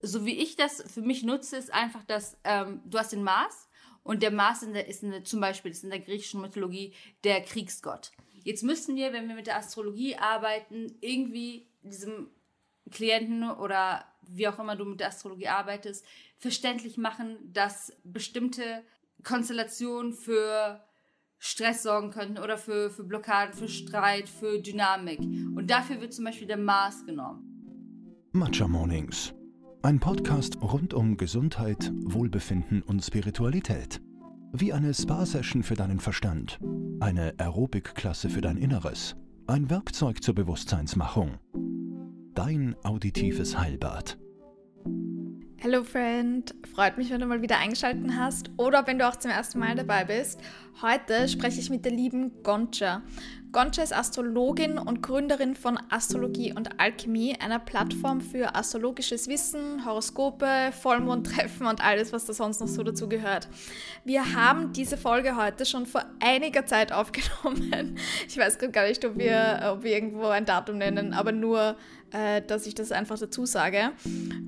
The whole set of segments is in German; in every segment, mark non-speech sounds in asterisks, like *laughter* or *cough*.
so wie ich das für mich nutze, ist einfach, dass ähm, du hast den Mars und der Mars in der, ist in der, zum Beispiel ist in der griechischen Mythologie der Kriegsgott. Jetzt müssen wir, wenn wir mit der Astrologie arbeiten, irgendwie diesem Klienten oder wie auch immer du mit der Astrologie arbeitest, verständlich machen, dass bestimmte Konstellationen für Stress sorgen könnten oder für, für Blockaden, für Streit, für Dynamik. Und dafür wird zum Beispiel der Mars genommen. Matcha Mornings. Ein Podcast rund um Gesundheit, Wohlbefinden und Spiritualität. Wie eine Spa-Session für deinen Verstand, eine Aerobic-Klasse für dein Inneres, ein Werkzeug zur Bewusstseinsmachung. Dein auditives Heilbad. Hello Friend, freut mich, wenn du mal wieder eingeschaltet hast oder wenn du auch zum ersten Mal dabei bist. Heute spreche ich mit der lieben Goncha. Goncha ist Astrologin und Gründerin von Astrologie und Alchemie, einer Plattform für astrologisches Wissen, Horoskope, Vollmondtreffen und alles, was da sonst noch so dazu gehört. Wir haben diese Folge heute schon vor einiger Zeit aufgenommen. Ich weiß gar nicht, ob wir, ob wir irgendwo ein Datum nennen, aber nur äh, dass ich das einfach dazu sage.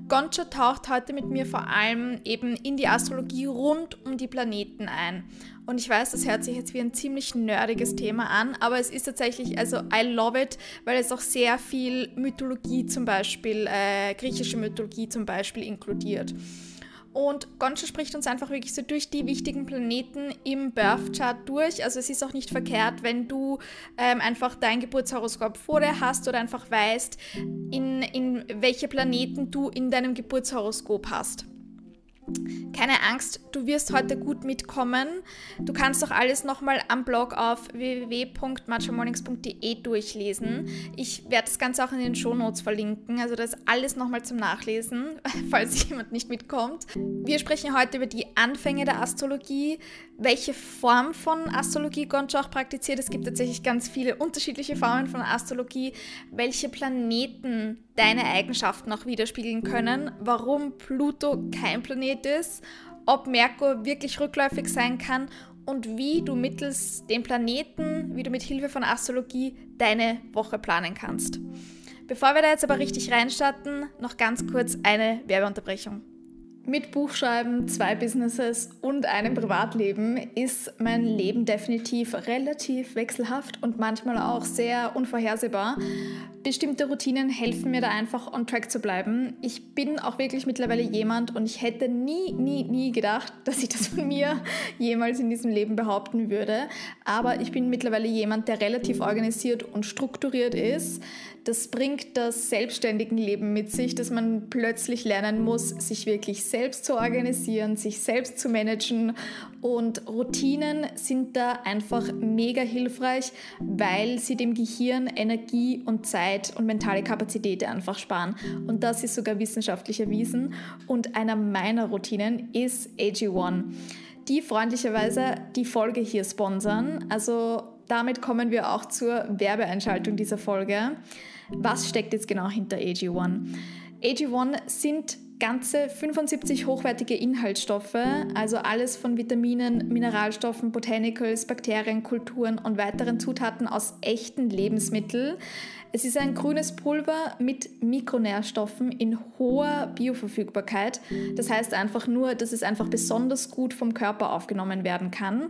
Goncha taucht heute mit mir vor allem eben in die Astrologie rund um die Planeten ein. Und ich weiß, das hört sich jetzt wie ein ziemlich nerdiges Thema an, aber es ist tatsächlich, also I love it, weil es auch sehr viel Mythologie zum Beispiel, äh, griechische Mythologie zum Beispiel inkludiert. Und Gonsha spricht uns einfach wirklich so durch die wichtigen Planeten im Birth Chart durch. Also es ist auch nicht verkehrt, wenn du ähm, einfach dein Geburtshoroskop vor dir hast oder einfach weißt, in, in welche Planeten du in deinem Geburtshoroskop hast. Keine Angst, du wirst heute gut mitkommen. Du kannst auch alles nochmal am Blog auf www.matchamornings.de durchlesen. Ich werde das Ganze auch in den Shownotes verlinken, also das alles nochmal zum Nachlesen, *laughs* falls jemand nicht mitkommt. Wir sprechen heute über die Anfänge der Astrologie, welche Form von Astrologie Goncho auch praktiziert. Es gibt tatsächlich ganz viele unterschiedliche Formen von Astrologie, welche Planeten deine Eigenschaften auch widerspiegeln können, warum Pluto kein Planet ist, ob Merkur wirklich rückläufig sein kann und wie du mittels den Planeten, wie du mit Hilfe von Astrologie deine Woche planen kannst. Bevor wir da jetzt aber richtig reinstarten, noch ganz kurz eine Werbeunterbrechung. Mit Buchschreiben, zwei Businesses und einem Privatleben ist mein Leben definitiv relativ wechselhaft und manchmal auch sehr unvorhersehbar. Bestimmte Routinen helfen mir da einfach on track zu bleiben. Ich bin auch wirklich mittlerweile jemand und ich hätte nie, nie, nie gedacht, *laughs* dass ich das von mir jemals in diesem Leben behaupten würde. Aber ich bin mittlerweile jemand, der relativ organisiert und strukturiert ist das bringt das selbstständigen Leben mit sich, dass man plötzlich lernen muss, sich wirklich selbst zu organisieren, sich selbst zu managen. Und Routinen sind da einfach mega hilfreich, weil sie dem Gehirn Energie und Zeit und mentale Kapazität einfach sparen. Und das ist sogar wissenschaftlich erwiesen. Und einer meiner Routinen ist AG1 die freundlicherweise die Folge hier sponsern. Also damit kommen wir auch zur Werbeeinschaltung dieser Folge. Was steckt jetzt genau hinter AG1? AG1 sind ganze 75 hochwertige Inhaltsstoffe, also alles von Vitaminen, Mineralstoffen, Botanicals, Bakterien, Kulturen und weiteren Zutaten aus echten Lebensmitteln. Es ist ein grünes Pulver mit Mikronährstoffen in hoher Bioverfügbarkeit. Das heißt einfach nur, dass es einfach besonders gut vom Körper aufgenommen werden kann.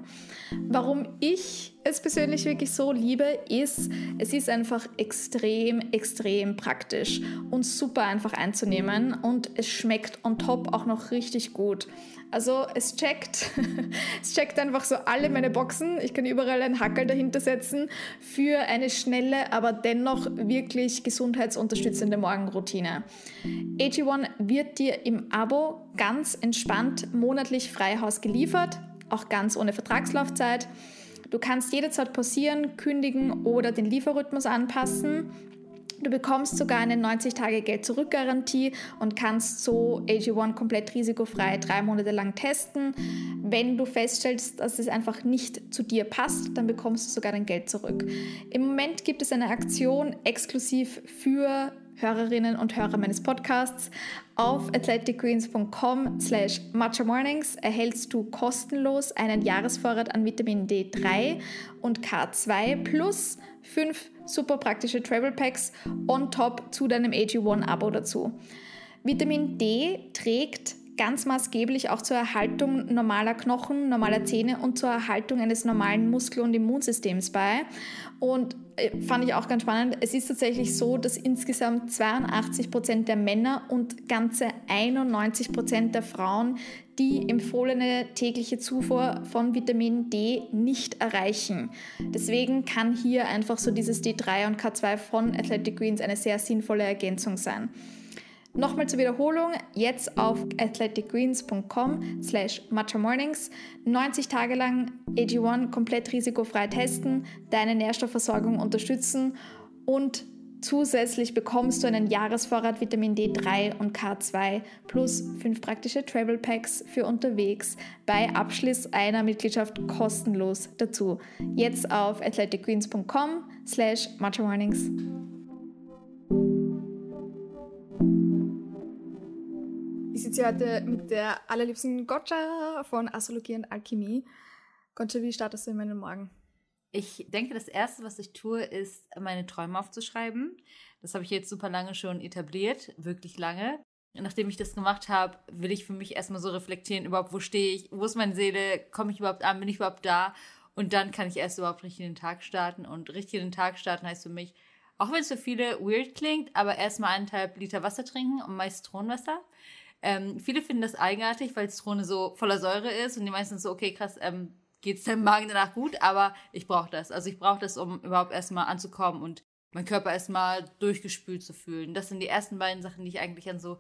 Warum ich es persönlich wirklich so liebe, ist, es ist einfach extrem, extrem praktisch und super einfach einzunehmen und es schmeckt on top auch noch richtig gut. Also es checkt, *laughs* es checkt einfach so alle meine Boxen. Ich kann überall einen Hackel dahinter setzen für eine schnelle, aber dennoch wirklich gesundheitsunterstützende Morgenroutine. AG1 wird dir im Abo ganz entspannt monatlich Freihaus geliefert, auch ganz ohne Vertragslaufzeit. Du kannst jederzeit pausieren, kündigen oder den Lieferrhythmus anpassen. Du bekommst sogar eine 90-Tage-Geld-Zurück-Garantie und kannst so AG1 komplett risikofrei drei Monate lang testen. Wenn du feststellst, dass es einfach nicht zu dir passt, dann bekommst du sogar dein Geld zurück. Im Moment gibt es eine Aktion exklusiv für Hörerinnen und Hörer meines Podcasts. Auf athleticgreens.com slash matchamornings erhältst du kostenlos einen Jahresvorrat an Vitamin D3 und K2 plus fünf super praktische Travel Packs on top zu deinem AG1-Abo dazu. Vitamin D trägt ganz maßgeblich auch zur Erhaltung normaler Knochen, normaler Zähne und zur Erhaltung eines normalen Muskel- und Immunsystems bei. Und äh, fand ich auch ganz spannend. Es ist tatsächlich so, dass insgesamt 82 Prozent der Männer und ganze 91 Prozent der Frauen die empfohlene tägliche Zufuhr von Vitamin D nicht erreichen. Deswegen kann hier einfach so dieses D3 und K2 von Athletic Greens eine sehr sinnvolle Ergänzung sein. Nochmal zur Wiederholung, jetzt auf athleticgreens.com slash matchamornings 90 Tage lang AG1 komplett risikofrei testen, deine Nährstoffversorgung unterstützen und zusätzlich bekommst du einen Jahresvorrat Vitamin D3 und K2 plus fünf praktische Travel Packs für unterwegs bei Abschluss einer Mitgliedschaft kostenlos dazu. Jetzt auf athleticgreens.com slash matchamornings. Sitze heute mit der allerliebsten Gotcha von Astrologie und Alchemie. Gotcha, wie startest du in meinen Morgen? Ich denke, das Erste, was ich tue, ist, meine Träume aufzuschreiben. Das habe ich jetzt super lange schon etabliert, wirklich lange. Nachdem ich das gemacht habe, will ich für mich erstmal so reflektieren, überhaupt, wo stehe ich, wo ist meine Seele, komme ich überhaupt an, bin ich überhaupt da? Und dann kann ich erst überhaupt richtig in den Tag starten. Und richtig in den Tag starten heißt für mich, auch wenn es für viele weird klingt, aber erstmal eineinhalb Liter Wasser trinken und meist Zitronenwasser. Ähm, viele finden das eigenartig, weil Zitrone so voller Säure ist und die meisten so, okay, krass, ähm, geht es deinem Magen danach gut, aber ich brauche das. Also ich brauche das, um überhaupt erstmal anzukommen und meinen Körper erstmal durchgespült zu fühlen. Das sind die ersten beiden Sachen, die ich eigentlich an so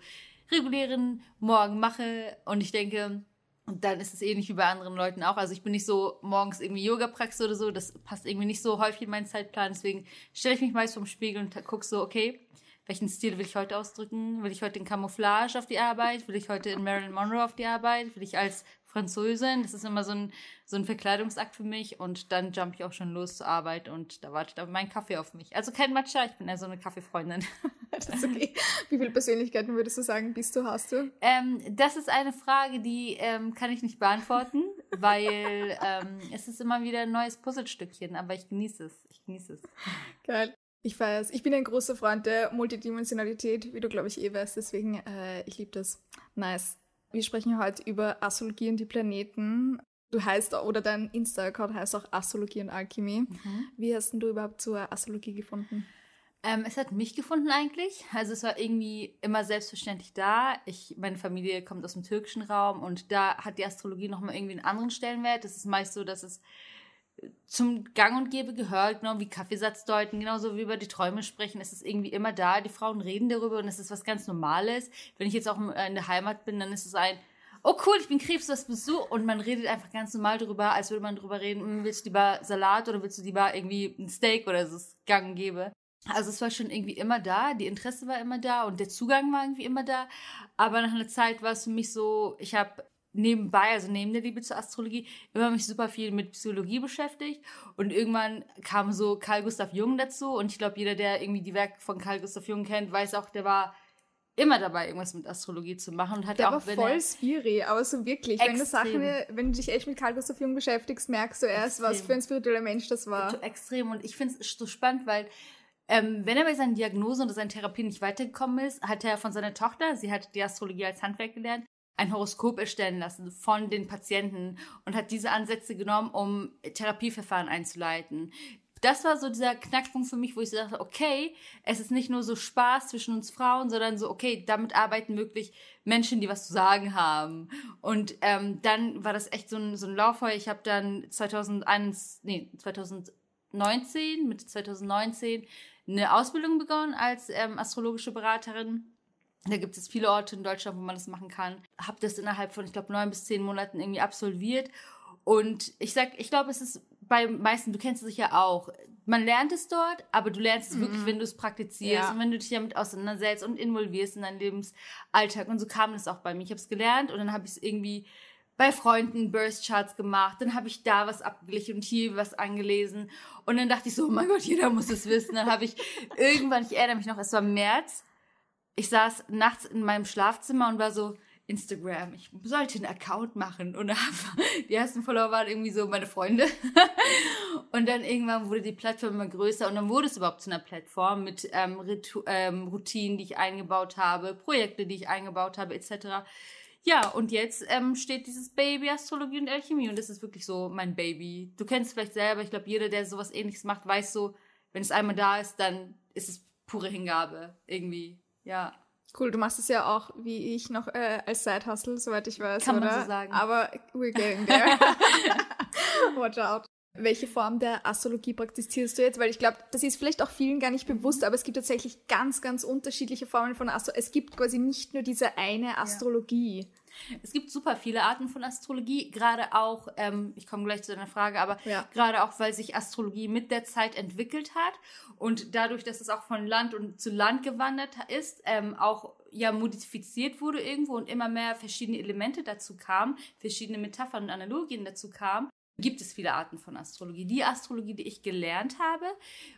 regulären Morgen mache. Und ich denke, dann ist es ähnlich wie bei anderen Leuten auch. Also ich bin nicht so morgens irgendwie Yoga-Praxis oder so. Das passt irgendwie nicht so häufig in meinen Zeitplan. Deswegen stelle ich mich meist vom Spiegel und gucke so, okay, welchen Stil will ich heute ausdrücken? Will ich heute in Camouflage auf die Arbeit? Will ich heute in Marilyn Monroe auf die Arbeit? Will ich als Französin? Das ist immer so ein, so ein Verkleidungsakt für mich und dann jump ich auch schon los zur Arbeit und da wartet aber mein Kaffee auf mich. Also kein Matcha, ich bin eher so eine Kaffeefreundin. *laughs* das ist okay. Wie viele Persönlichkeiten würdest du sagen, bist du, hast du? Ähm, das ist eine Frage, die ähm, kann ich nicht beantworten, weil ähm, es ist immer wieder ein neues Puzzlestückchen, aber ich genieße es. Ich genieße es. Geil. Ich feier's. Ich bin ein großer Freund der Multidimensionalität, wie du, glaube ich, eh weißt. Deswegen, äh, ich liebe das. Nice. Wir sprechen heute über Astrologie und die Planeten. Du heißt, oder dein Insta-Account heißt auch Astrologie und Alchemie. Mhm. Wie hast du überhaupt zur Astrologie gefunden? Ähm, es hat mich gefunden eigentlich. Also es war irgendwie immer selbstverständlich da. Ich, meine Familie kommt aus dem türkischen Raum und da hat die Astrologie nochmal irgendwie einen anderen Stellenwert. Es ist meist so, dass es zum Gang und Gäbe gehört, genau wie Kaffeesatz deuten, genauso wie über die Träume sprechen. Es ist irgendwie immer da. Die Frauen reden darüber und es ist was ganz Normales. Wenn ich jetzt auch in der Heimat bin, dann ist es ein, oh cool, ich bin Krebs, was bist du? Und man redet einfach ganz normal darüber, als würde man darüber reden, hm, willst du lieber Salat oder willst du lieber irgendwie ein Steak oder so Gang und Gäbe. Also es war schon irgendwie immer da, die Interesse war immer da und der Zugang war irgendwie immer da. Aber nach einer Zeit war es für mich so, ich habe nebenbei, also neben der Liebe zur Astrologie, immer mich super viel mit Psychologie beschäftigt. Und irgendwann kam so Carl Gustav Jung dazu. Und ich glaube, jeder, der irgendwie die Werke von Carl Gustav Jung kennt, weiß auch, der war immer dabei, irgendwas mit Astrologie zu machen. Und hat der auch, war voll spiri, aber so wirklich. Wenn du, Sachen, wenn du dich echt mit Carl Gustav Jung beschäftigst, merkst du erst, extrem. was für ein spiritueller Mensch das war. Extrem. Und ich finde es so spannend, weil ähm, wenn er bei seinen Diagnosen oder seinen Therapien nicht weitergekommen ist, hat er von seiner Tochter, sie hat die Astrologie als Handwerk gelernt, ein Horoskop erstellen lassen von den Patienten und hat diese Ansätze genommen, um Therapieverfahren einzuleiten. Das war so dieser Knackpunkt für mich, wo ich so dachte, okay, es ist nicht nur so Spaß zwischen uns Frauen, sondern so, okay, damit arbeiten wirklich Menschen, die was zu sagen haben. Und ähm, dann war das echt so ein, so ein Lauffeuer. Ich habe dann 2001, nee, 2019, mit 2019 eine Ausbildung begonnen als ähm, astrologische Beraterin da gibt es viele Orte in Deutschland, wo man das machen kann. Habe das innerhalb von, ich glaube, neun bis zehn Monaten irgendwie absolviert. Und ich sag, ich glaube, es ist bei meisten, du kennst es sicher auch. Man lernt es dort, aber du lernst es mhm. wirklich, wenn du es praktizierst ja. und wenn du dich damit auseinandersetzt und involvierst in deinen Lebensalltag. Und so kam das auch bei mir. Ich habe es gelernt und dann habe ich es irgendwie bei Freunden Burst Charts gemacht, dann habe ich da was abgeglichen und hier was angelesen und dann dachte ich so, oh mein Gott, jeder muss es wissen. Dann habe ich irgendwann, ich erinnere mich noch, es war März ich saß nachts in meinem Schlafzimmer und war so, Instagram, ich sollte einen Account machen und *laughs* die ersten Follower waren irgendwie so meine Freunde. *laughs* und dann irgendwann wurde die Plattform immer größer und dann wurde es überhaupt zu einer Plattform mit ähm, ähm, Routinen, die ich eingebaut habe, Projekte, die ich eingebaut habe, etc. Ja, und jetzt ähm, steht dieses Baby Astrologie und Alchemie und das ist wirklich so mein Baby. Du kennst es vielleicht selber, ich glaube, jeder, der sowas ähnliches macht, weiß so, wenn es einmal da ist, dann ist es pure Hingabe irgendwie. Ja. Cool, du machst es ja auch, wie ich, noch äh, als Side-Hustle, soweit ich weiß, Kann oder? man so sagen. Aber we're getting there. *laughs* Watch out. Welche Form der Astrologie praktizierst du jetzt? Weil ich glaube, das ist vielleicht auch vielen gar nicht bewusst, aber es gibt tatsächlich ganz, ganz unterschiedliche Formen von Astrologie. Es gibt quasi nicht nur diese eine Astrologie. Ja. Es gibt super viele Arten von Astrologie, gerade auch, ähm, ich komme gleich zu deiner Frage, aber ja. gerade auch, weil sich Astrologie mit der Zeit entwickelt hat und dadurch, dass es auch von Land und zu Land gewandert ist, ähm, auch ja modifiziert wurde irgendwo und immer mehr verschiedene Elemente dazu kamen, verschiedene Metaphern und Analogien dazu kamen, gibt es viele Arten von Astrologie. Die Astrologie, die ich gelernt habe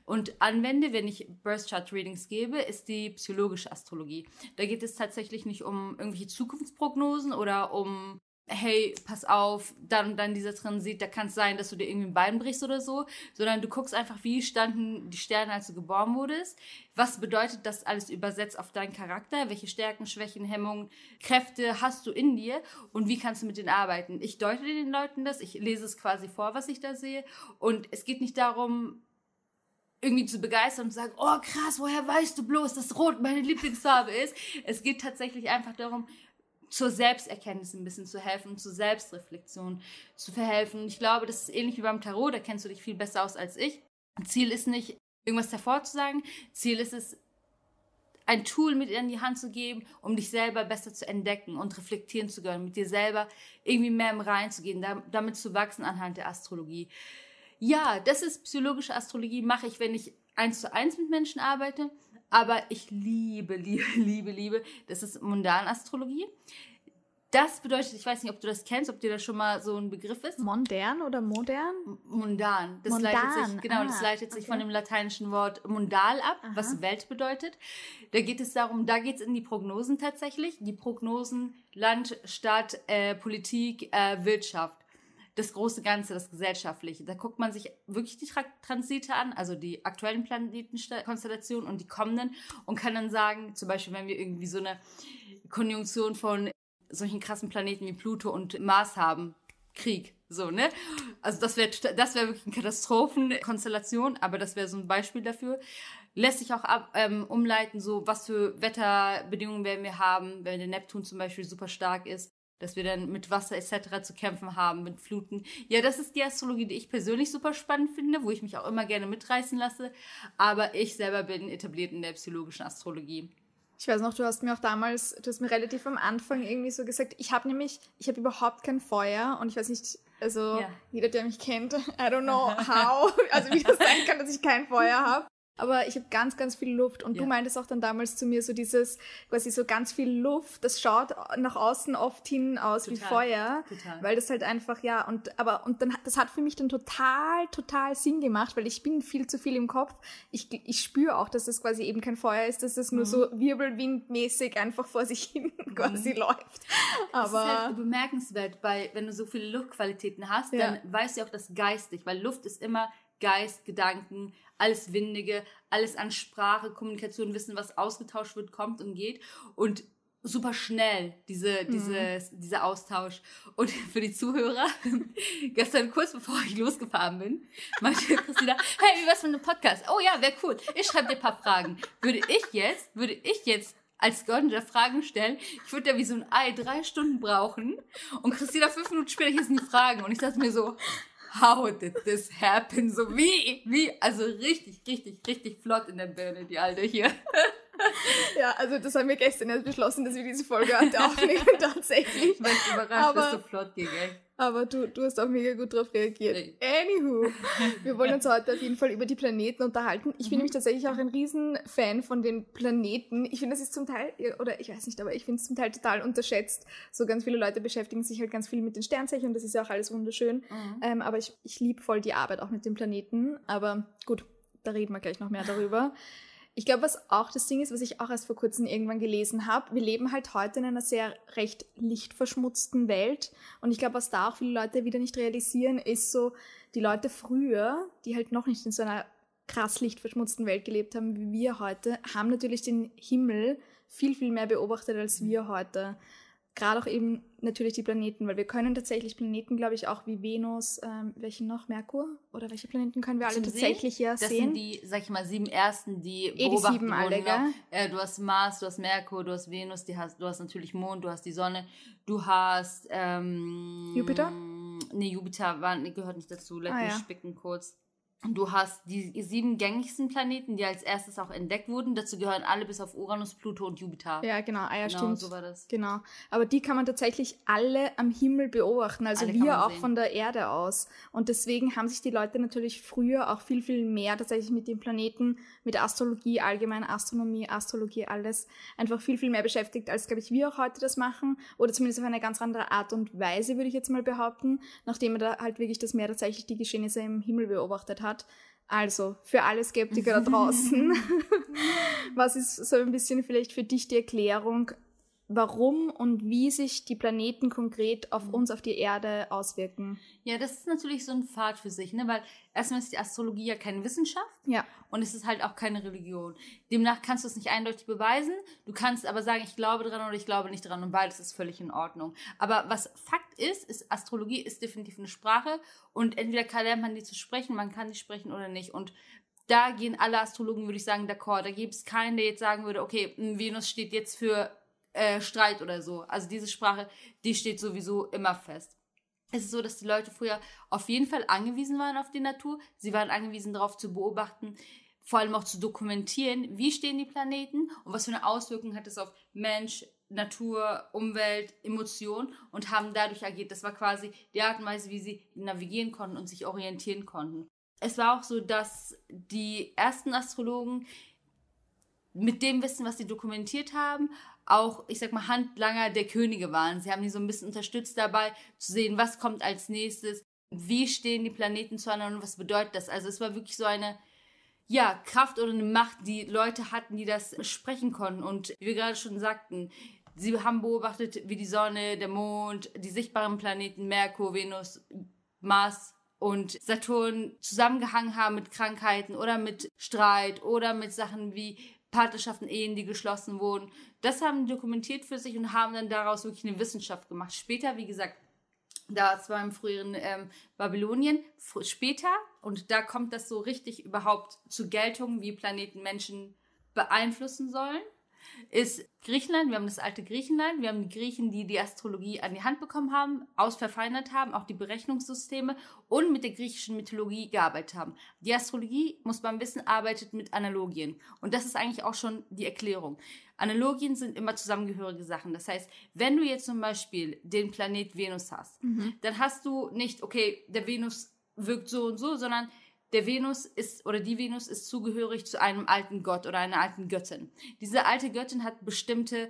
und anwende, wenn ich Birth Chart Readings gebe, ist die psychologische Astrologie. Da geht es tatsächlich nicht um irgendwelche Zukunftsprognosen oder um hey, pass auf, dann und dann dieser Transit, da kann es sein, dass du dir irgendwie ein Bein brichst oder so, sondern du guckst einfach, wie standen die Sterne, als du geboren wurdest, was bedeutet das alles übersetzt auf deinen Charakter, welche Stärken, Schwächen, Hemmungen, Kräfte hast du in dir und wie kannst du mit denen arbeiten. Ich deute den Leuten das, ich lese es quasi vor, was ich da sehe und es geht nicht darum, irgendwie zu begeistern und zu sagen, oh krass, woher weißt du bloß, dass Rot meine Lieblingsfarbe ist. Es geht tatsächlich einfach darum, zur Selbsterkenntnis ein bisschen zu helfen, zur Selbstreflexion zu verhelfen. Ich glaube, das ist ähnlich wie beim Tarot, da kennst du dich viel besser aus als ich. Ziel ist nicht, irgendwas hervorzusagen. Ziel ist es, ein Tool mit in die Hand zu geben, um dich selber besser zu entdecken und reflektieren zu können, mit dir selber irgendwie mehr im Rein zu gehen, damit zu wachsen anhand der Astrologie. Ja, das ist psychologische Astrologie, mache ich, wenn ich eins zu eins mit Menschen arbeite. Aber ich liebe, *laughs* liebe, liebe, liebe, das ist Mundanastrologie. Das bedeutet, ich weiß nicht, ob du das kennst, ob dir das schon mal so ein Begriff ist. Modern oder modern? Mundan. Das Mundan. leitet sich, genau, ah, das leitet sich okay. von dem lateinischen Wort mundal ab, Aha. was Welt bedeutet. Da geht es darum, da geht es in die Prognosen tatsächlich. Die Prognosen Land, Stadt, äh, Politik, äh, Wirtschaft das große Ganze, das Gesellschaftliche. Da guckt man sich wirklich die Tra Transite an, also die aktuellen Planetenkonstellationen und die kommenden und kann dann sagen, zum Beispiel, wenn wir irgendwie so eine Konjunktion von solchen krassen Planeten wie Pluto und Mars haben, Krieg, so, ne? Also das wäre das wäre wirklich eine Katastrophenkonstellation, aber das wäre so ein Beispiel dafür. Lässt sich auch ab, ähm, umleiten, so was für Wetterbedingungen werden wir haben, wenn der Neptun zum Beispiel super stark ist dass wir dann mit Wasser etc. zu kämpfen haben, mit Fluten. Ja, das ist die Astrologie, die ich persönlich super spannend finde, wo ich mich auch immer gerne mitreißen lasse. Aber ich selber bin etabliert in der psychologischen Astrologie. Ich weiß noch, du hast mir auch damals, du hast mir relativ am Anfang irgendwie so gesagt, ich habe nämlich, ich habe überhaupt kein Feuer und ich weiß nicht, also Ja. jeder, der mich kennt, *laughs* I don't know how, also wie das sein kann, dass ich kein Feuer habe. Aber ich habe ganz, ganz viel Luft. Und Ja. du meintest auch dann damals zu mir so dieses, quasi so ganz viel Luft, das schaut nach außen oft hin aus wie Total. Feuer. Total. Weil das halt einfach, ja, und aber und dann hat- das hat für mich dann total, total Sinn gemacht, weil ich bin viel zu viel im Kopf. Ich, ich spüre auch, dass das quasi eben kein Feuer ist, dass das Mhm. nur so wirbelwindmäßig einfach vor sich hin *laughs* quasi läuft. Es ist Aber halt bemerkenswert, weil wenn du so viele Luftqualitäten hast, Ja. dann weißt du auch das geistig, weil Luft ist immer Geist, Gedanken, alles Windige, alles an Sprache, Kommunikation, Wissen, was ausgetauscht wird, kommt und geht und super schnell diese, Mhm. diese, dieser Austausch. Und *laughs* für die Zuhörer, *laughs* gestern kurz bevor ich losgefahren bin, meinte *laughs* Christina, hey, wie war's mit dem Podcast? Oh ja, wäre cool. Ich schreibe dir ein paar Fragen. Würde ich jetzt, würde ich jetzt als Gönner Fragen stellen, ich würde ja wie so ein Ei drei Stunden brauchen und Christina fünf Minuten später hier sind die Fragen und ich dachte mir so, how did this happen? So wie, wie, also richtig, richtig, richtig flott in der Birne, die Alte hier. *laughs* ja, also das haben wir gestern erst beschlossen, dass wir diese Folge heute aufnehmen, *laughs* tatsächlich. Ich bin überrascht, Aber- dass so flott ging, ey. Aber du, du hast auch mega gut darauf reagiert. Nee. Anywho, wir wollen *laughs* uns heute auf jeden Fall über die Planeten unterhalten. Ich Mhm. bin nämlich tatsächlich auch ein Riesenfan von den Planeten. Ich finde, das ist zum Teil, oder ich weiß nicht, aber ich finde es zum Teil total unterschätzt. So ganz viele Leute beschäftigen sich halt ganz viel mit den Sternzeichen und das ist ja auch alles wunderschön. Mhm. Ähm, aber ich, ich liebe voll die Arbeit auch mit den Planeten. Aber gut, da reden wir gleich noch mehr darüber. *laughs* Ich glaube, was auch das Ding ist, was ich auch erst vor kurzem irgendwann gelesen habe, wir leben halt heute in einer sehr recht lichtverschmutzten Welt. Und ich glaube, was da auch viele Leute wieder nicht realisieren, ist so, die Leute früher, die halt noch nicht in so einer krass lichtverschmutzten Welt gelebt haben wie wir heute, haben natürlich den Himmel viel, viel mehr beobachtet als wir heute gerade auch eben natürlich die Planeten, weil wir können tatsächlich Planeten, glaube ich, auch wie Venus, ähm, welchen noch, Merkur? Oder welche Planeten können wir alle Zum tatsächlich ja das sehen? Das sind die, sag ich mal, sieben ersten, die eh, beobachten die sieben alle, genau. Äh, du hast Mars, du hast Merkur, du hast Venus, die hast, du hast natürlich Mond, du hast die Sonne, du hast ähm, Jupiter? Nee, Jupiter war, gehört nicht dazu, let ah, mich ja. spicken kurz. Du hast die sieben gängigsten Planeten, die als erstes auch entdeckt wurden. Dazu gehören alle bis auf Uranus, Pluto und Jupiter. Ja, genau. Ah, ja, genau, stimmt. so war das. Genau. Aber die kann man tatsächlich alle am Himmel beobachten. Also alle wir auch sehen. von der Erde aus. Und deswegen haben sich die Leute natürlich früher auch viel, viel mehr tatsächlich mit den Planeten, mit Astrologie, allgemein Astronomie, Astrologie, alles einfach viel, viel mehr beschäftigt, als, glaube ich, wir auch heute das machen. Oder zumindest auf eine ganz andere Art und Weise, würde ich jetzt mal behaupten. Nachdem man da halt wirklich das Meer tatsächlich die Geschehnisse im Himmel beobachtet hat hat. Also, für alle Skeptiker da *laughs* draußen, *laughs* was ist so ein bisschen vielleicht für dich die Erklärung, warum und wie sich die Planeten konkret auf uns, auf die Erde auswirken. Ja, das ist natürlich so ein Pfad für sich, ne? weil erstmal ist die Astrologie ja keine Wissenschaft ja. und es ist halt auch keine Religion. Demnach kannst du es nicht eindeutig beweisen, du kannst aber sagen, ich glaube dran oder ich glaube nicht dran und beides ist völlig in Ordnung. Aber was Fakt ist, ist, Astrologie ist definitiv eine Sprache und entweder kann lernt man die zu sprechen, man kann die sprechen oder nicht und da gehen alle Astrologen, würde ich sagen, d'accord. Da gibt es keinen, der jetzt sagen würde, okay, Venus steht jetzt für äh, Streit oder so. Also diese Sprache, die steht sowieso immer fest. Es ist so, dass die Leute früher auf jeden Fall angewiesen waren auf die Natur. Sie waren angewiesen darauf zu beobachten, vor allem auch zu dokumentieren, wie stehen die Planeten und was für eine Auswirkung hat es auf Mensch, Natur, Umwelt, Emotion und haben dadurch agiert. Das war quasi die Art und Weise, wie sie navigieren konnten und sich orientieren konnten. Es war auch so, dass die ersten Astrologen mit dem Wissen, was sie dokumentiert haben, auch, ich sag mal, Handlanger der Könige waren. Sie haben die so ein bisschen unterstützt dabei, zu sehen, was kommt als nächstes, wie stehen die Planeten zueinander und was bedeutet das. Also es war wirklich so eine, ja, Kraft oder eine Macht, die Leute hatten, die das sprechen konnten. Und wie wir gerade schon sagten, sie haben beobachtet, wie die Sonne, der Mond, die sichtbaren Planeten Merkur, Venus, Mars und Saturn zusammengehangen haben mit Krankheiten oder mit Streit oder mit Sachen wie Partnerschaften, Ehen, die geschlossen wurden. Das haben die dokumentiert für sich und haben dann daraus wirklich eine Wissenschaft gemacht. Später, wie gesagt, da zwar im früheren ähm, Babylonien, später, und da kommt das so richtig überhaupt zu Geltung, wie Planeten Menschen beeinflussen sollen ist Griechenland. Wir haben das alte Griechenland. Wir haben die Griechen, die die Astrologie an die Hand bekommen haben, ausverfeinert haben, auch die Berechnungssysteme und mit der griechischen Mythologie gearbeitet haben. Die Astrologie, muss man wissen, arbeitet mit Analogien. Und das ist eigentlich auch schon die Erklärung. Analogien sind immer zusammengehörige Sachen. Das heißt, wenn du jetzt zum Beispiel den Planet Venus hast, mhm. dann hast du nicht, okay, der Venus wirkt so und so, sondern der Venus ist oder die Venus ist zugehörig zu einem alten Gott oder einer alten Göttin. Diese alte Göttin hat bestimmte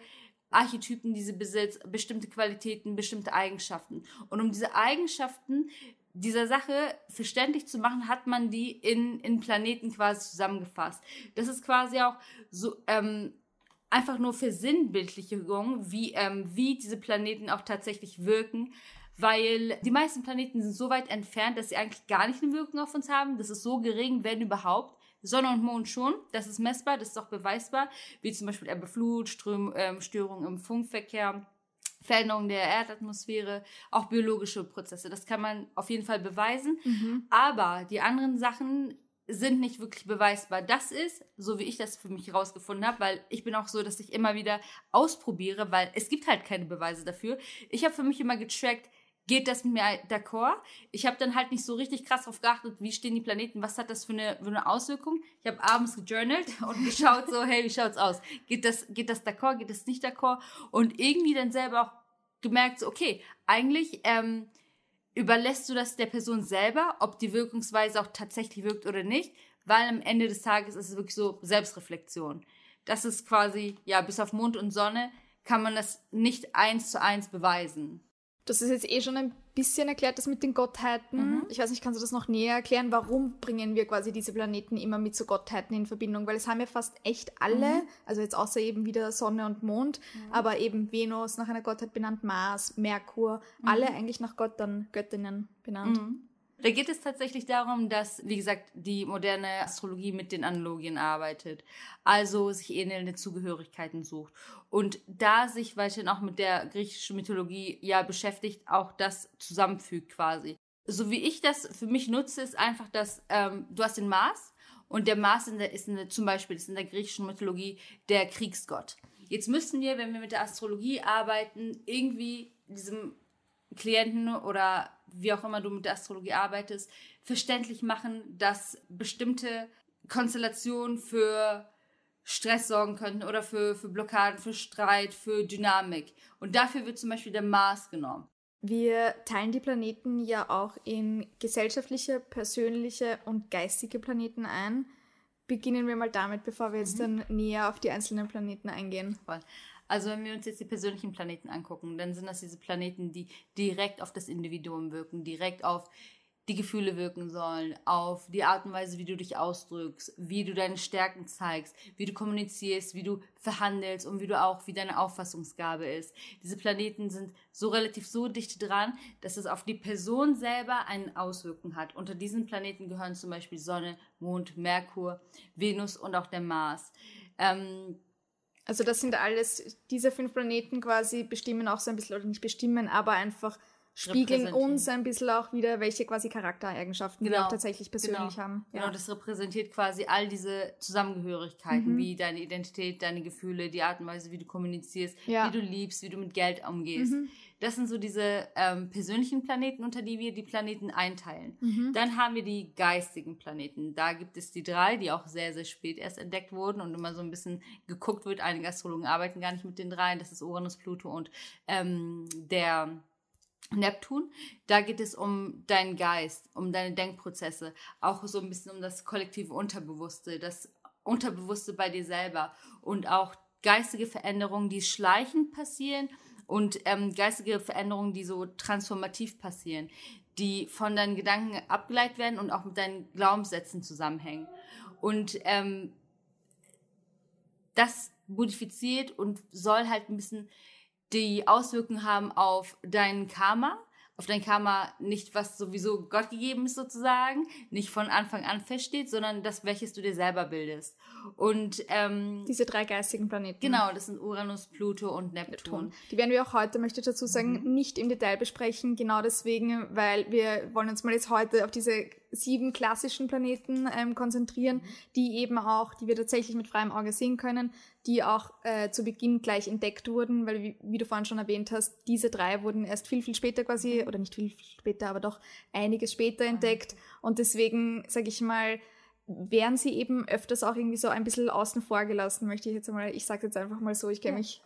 Archetypen, die sie besitzt, bestimmte Qualitäten, bestimmte Eigenschaften. Und um diese Eigenschaften dieser Sache verständlich zu machen, hat man die in, in Planeten quasi zusammengefasst. Das ist quasi auch so ähm, einfach nur Versinnbildlichung, wie, ähm, wie diese Planeten auch tatsächlich wirken weil die meisten Planeten sind so weit entfernt, dass sie eigentlich gar nicht eine Wirkung auf uns haben. Das ist so gering, wenn überhaupt. Sonne und Mond schon, das ist messbar, das ist auch beweisbar, wie zum Beispiel Erbeflut, Ström, ähm, Störungen im Funkverkehr, Veränderungen der Erdatmosphäre, auch biologische Prozesse. Das kann man auf jeden Fall beweisen. Mhm. Aber die anderen Sachen sind nicht wirklich beweisbar. Das ist, so wie ich das für mich herausgefunden habe, weil ich bin auch so, dass ich immer wieder ausprobiere, weil es gibt halt keine Beweise dafür. Ich habe für mich immer getrackt, geht das mit mir d'accord. Ich habe dann halt nicht so richtig krass darauf geachtet, wie stehen die Planeten, was hat das für eine, für eine Auswirkung. Ich habe abends gejournalt *laughs* und geschaut so, hey, wie schaut's aus? Geht das, geht das d'accord, geht das nicht d'accord? Und irgendwie dann selber auch gemerkt, so, okay, eigentlich ähm, überlässt du das der Person selber, ob die Wirkungsweise auch tatsächlich wirkt oder nicht, weil am Ende des Tages ist es wirklich so Selbstreflexion. Das ist quasi, ja, bis auf Mond und Sonne kann man das nicht eins zu eins beweisen. Das ist jetzt eh schon ein bisschen erklärt, das mit den Gottheiten. Mhm. Ich weiß nicht, kannst du das noch näher erklären? Warum bringen wir quasi diese Planeten immer mit so Gottheiten in Verbindung? Weil es haben ja fast echt alle, mhm. also jetzt außer eben wieder Sonne und Mond, mhm. aber eben Venus nach einer Gottheit benannt, Mars, Merkur, alle mhm. eigentlich nach Göttern, Göttinnen benannt. Da geht es tatsächlich darum, dass, wie gesagt, die moderne Astrologie mit den Analogien arbeitet, also sich ähnelnde Zugehörigkeiten sucht. Und da sich weiterhin auch mit der griechischen Mythologie ja beschäftigt, auch das zusammenfügt quasi. So wie ich das für mich nutze, ist einfach, dass ähm, du hast den Mars und der Mars der, ist der, zum Beispiel ist in der griechischen Mythologie der Kriegsgott. Jetzt müssen wir, wenn wir mit der Astrologie arbeiten, irgendwie diesem Klienten oder wie auch immer du mit der Astrologie arbeitest, verständlich machen, dass bestimmte Konstellationen für Stress sorgen könnten oder für, für Blockaden, für Streit, für Dynamik. Und dafür wird zum Beispiel der Mars genommen. Wir teilen die Planeten ja auch in gesellschaftliche, persönliche und geistige Planeten ein. Beginnen wir mal damit, bevor wir jetzt mhm. dann näher auf die einzelnen Planeten eingehen. Voll. Also wenn wir uns jetzt die persönlichen Planeten angucken, dann sind das diese Planeten, die direkt auf das Individuum wirken, direkt auf die Gefühle wirken sollen, auf die Art und Weise, wie du dich ausdrückst, wie du deine Stärken zeigst, wie du kommunizierst, wie du verhandelst und wie du auch, wie deine Auffassungsgabe ist. Diese Planeten sind so relativ so dicht dran, dass es auf die Person selber einen Auswirkung hat. Unter diesen Planeten gehören zum Beispiel Sonne, Mond, Merkur, Venus und auch der Mars. Ähm, also das sind alles, diese fünf Planeten quasi bestimmen auch so ein bisschen, oder nicht bestimmen, aber einfach spiegeln uns ein bisschen auch wieder, welche quasi Charaktereigenschaften genau. wir auch tatsächlich persönlich genau. haben. Ja. Genau, das repräsentiert quasi all diese Zusammengehörigkeiten, mhm. wie deine Identität, deine Gefühle, die Art und Weise, wie du kommunizierst, ja. wie du liebst, wie du mit Geld umgehst. Mhm. Das sind so diese ähm, persönlichen Planeten, unter die wir die Planeten einteilen. Mhm. Dann haben wir die geistigen Planeten. Da gibt es die drei, die auch sehr, sehr spät erst entdeckt wurden und immer so ein bisschen geguckt wird. Einige Astrologen arbeiten gar nicht mit den dreien. Das ist Uranus, Pluto und ähm, der Neptun, da geht es um deinen Geist, um deine Denkprozesse, auch so ein bisschen um das kollektive Unterbewusste, das Unterbewusste bei dir selber und auch geistige Veränderungen, die schleichend passieren und ähm, geistige Veränderungen, die so transformativ passieren, die von deinen Gedanken abgeleitet werden und auch mit deinen Glaubenssätzen zusammenhängen. Und ähm, das modifiziert und soll halt ein bisschen die Auswirkungen haben auf dein Karma, auf dein Karma nicht, was sowieso Gott gegeben ist sozusagen, nicht von Anfang an feststeht, sondern das, welches du dir selber bildest. Und ähm, diese drei geistigen Planeten. Genau, das sind Uranus, Pluto und Neptun. Die werden wir auch heute, möchte ich dazu sagen, mhm. nicht im Detail besprechen, genau deswegen, weil wir wollen uns mal jetzt heute auf diese sieben klassischen Planeten ähm, konzentrieren, die eben auch, die wir tatsächlich mit freiem Auge sehen können, die auch äh, zu Beginn gleich entdeckt wurden, weil wie, wie, du vorhin schon erwähnt hast, diese drei wurden erst viel, viel später quasi, oder nicht viel, viel später, aber doch einiges später entdeckt. Und deswegen, sage ich mal, werden sie eben öfters auch irgendwie so ein bisschen außen vor gelassen, möchte ich jetzt mal, ich sage jetzt einfach mal so, ich kenne ja. mich.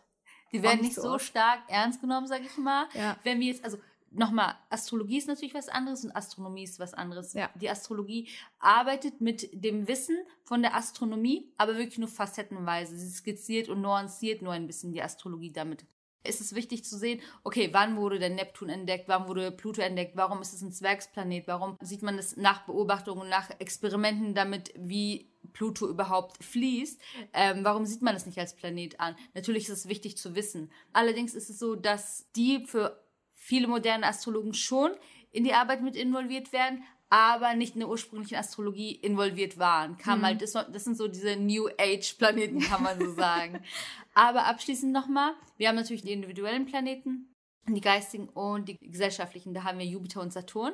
Die werden nicht so, so stark ernst genommen, sage ich mal. Ja. Wenn wir jetzt, also nochmal, Astrologie ist natürlich was anderes und Astronomie ist was anderes. Ja. Die Astrologie arbeitet mit dem Wissen von der Astronomie, aber wirklich nur facettenweise. Sie skizziert und nuanciert nur ein bisschen die Astrologie damit. Es ist wichtig zu sehen, okay, wann wurde der Neptun entdeckt, wann wurde Pluto entdeckt, warum ist es ein Zwergsplanet, warum sieht man das nach Beobachtungen, nach Experimenten damit, wie Pluto überhaupt fließt, ähm, warum sieht man das nicht als Planet an? Natürlich ist es wichtig zu wissen. Allerdings ist es so, dass die für viele moderne Astrologen schon in die Arbeit mit involviert werden, aber nicht in der ursprünglichen Astrologie involviert waren. Kam mhm. halt, das, das, sind so diese New Age Planeten, kann man so sagen. *laughs* aber abschließend nochmal, wir haben natürlich die individuellen Planeten, die geistigen und die gesellschaftlichen. Da haben wir Jupiter und Saturn.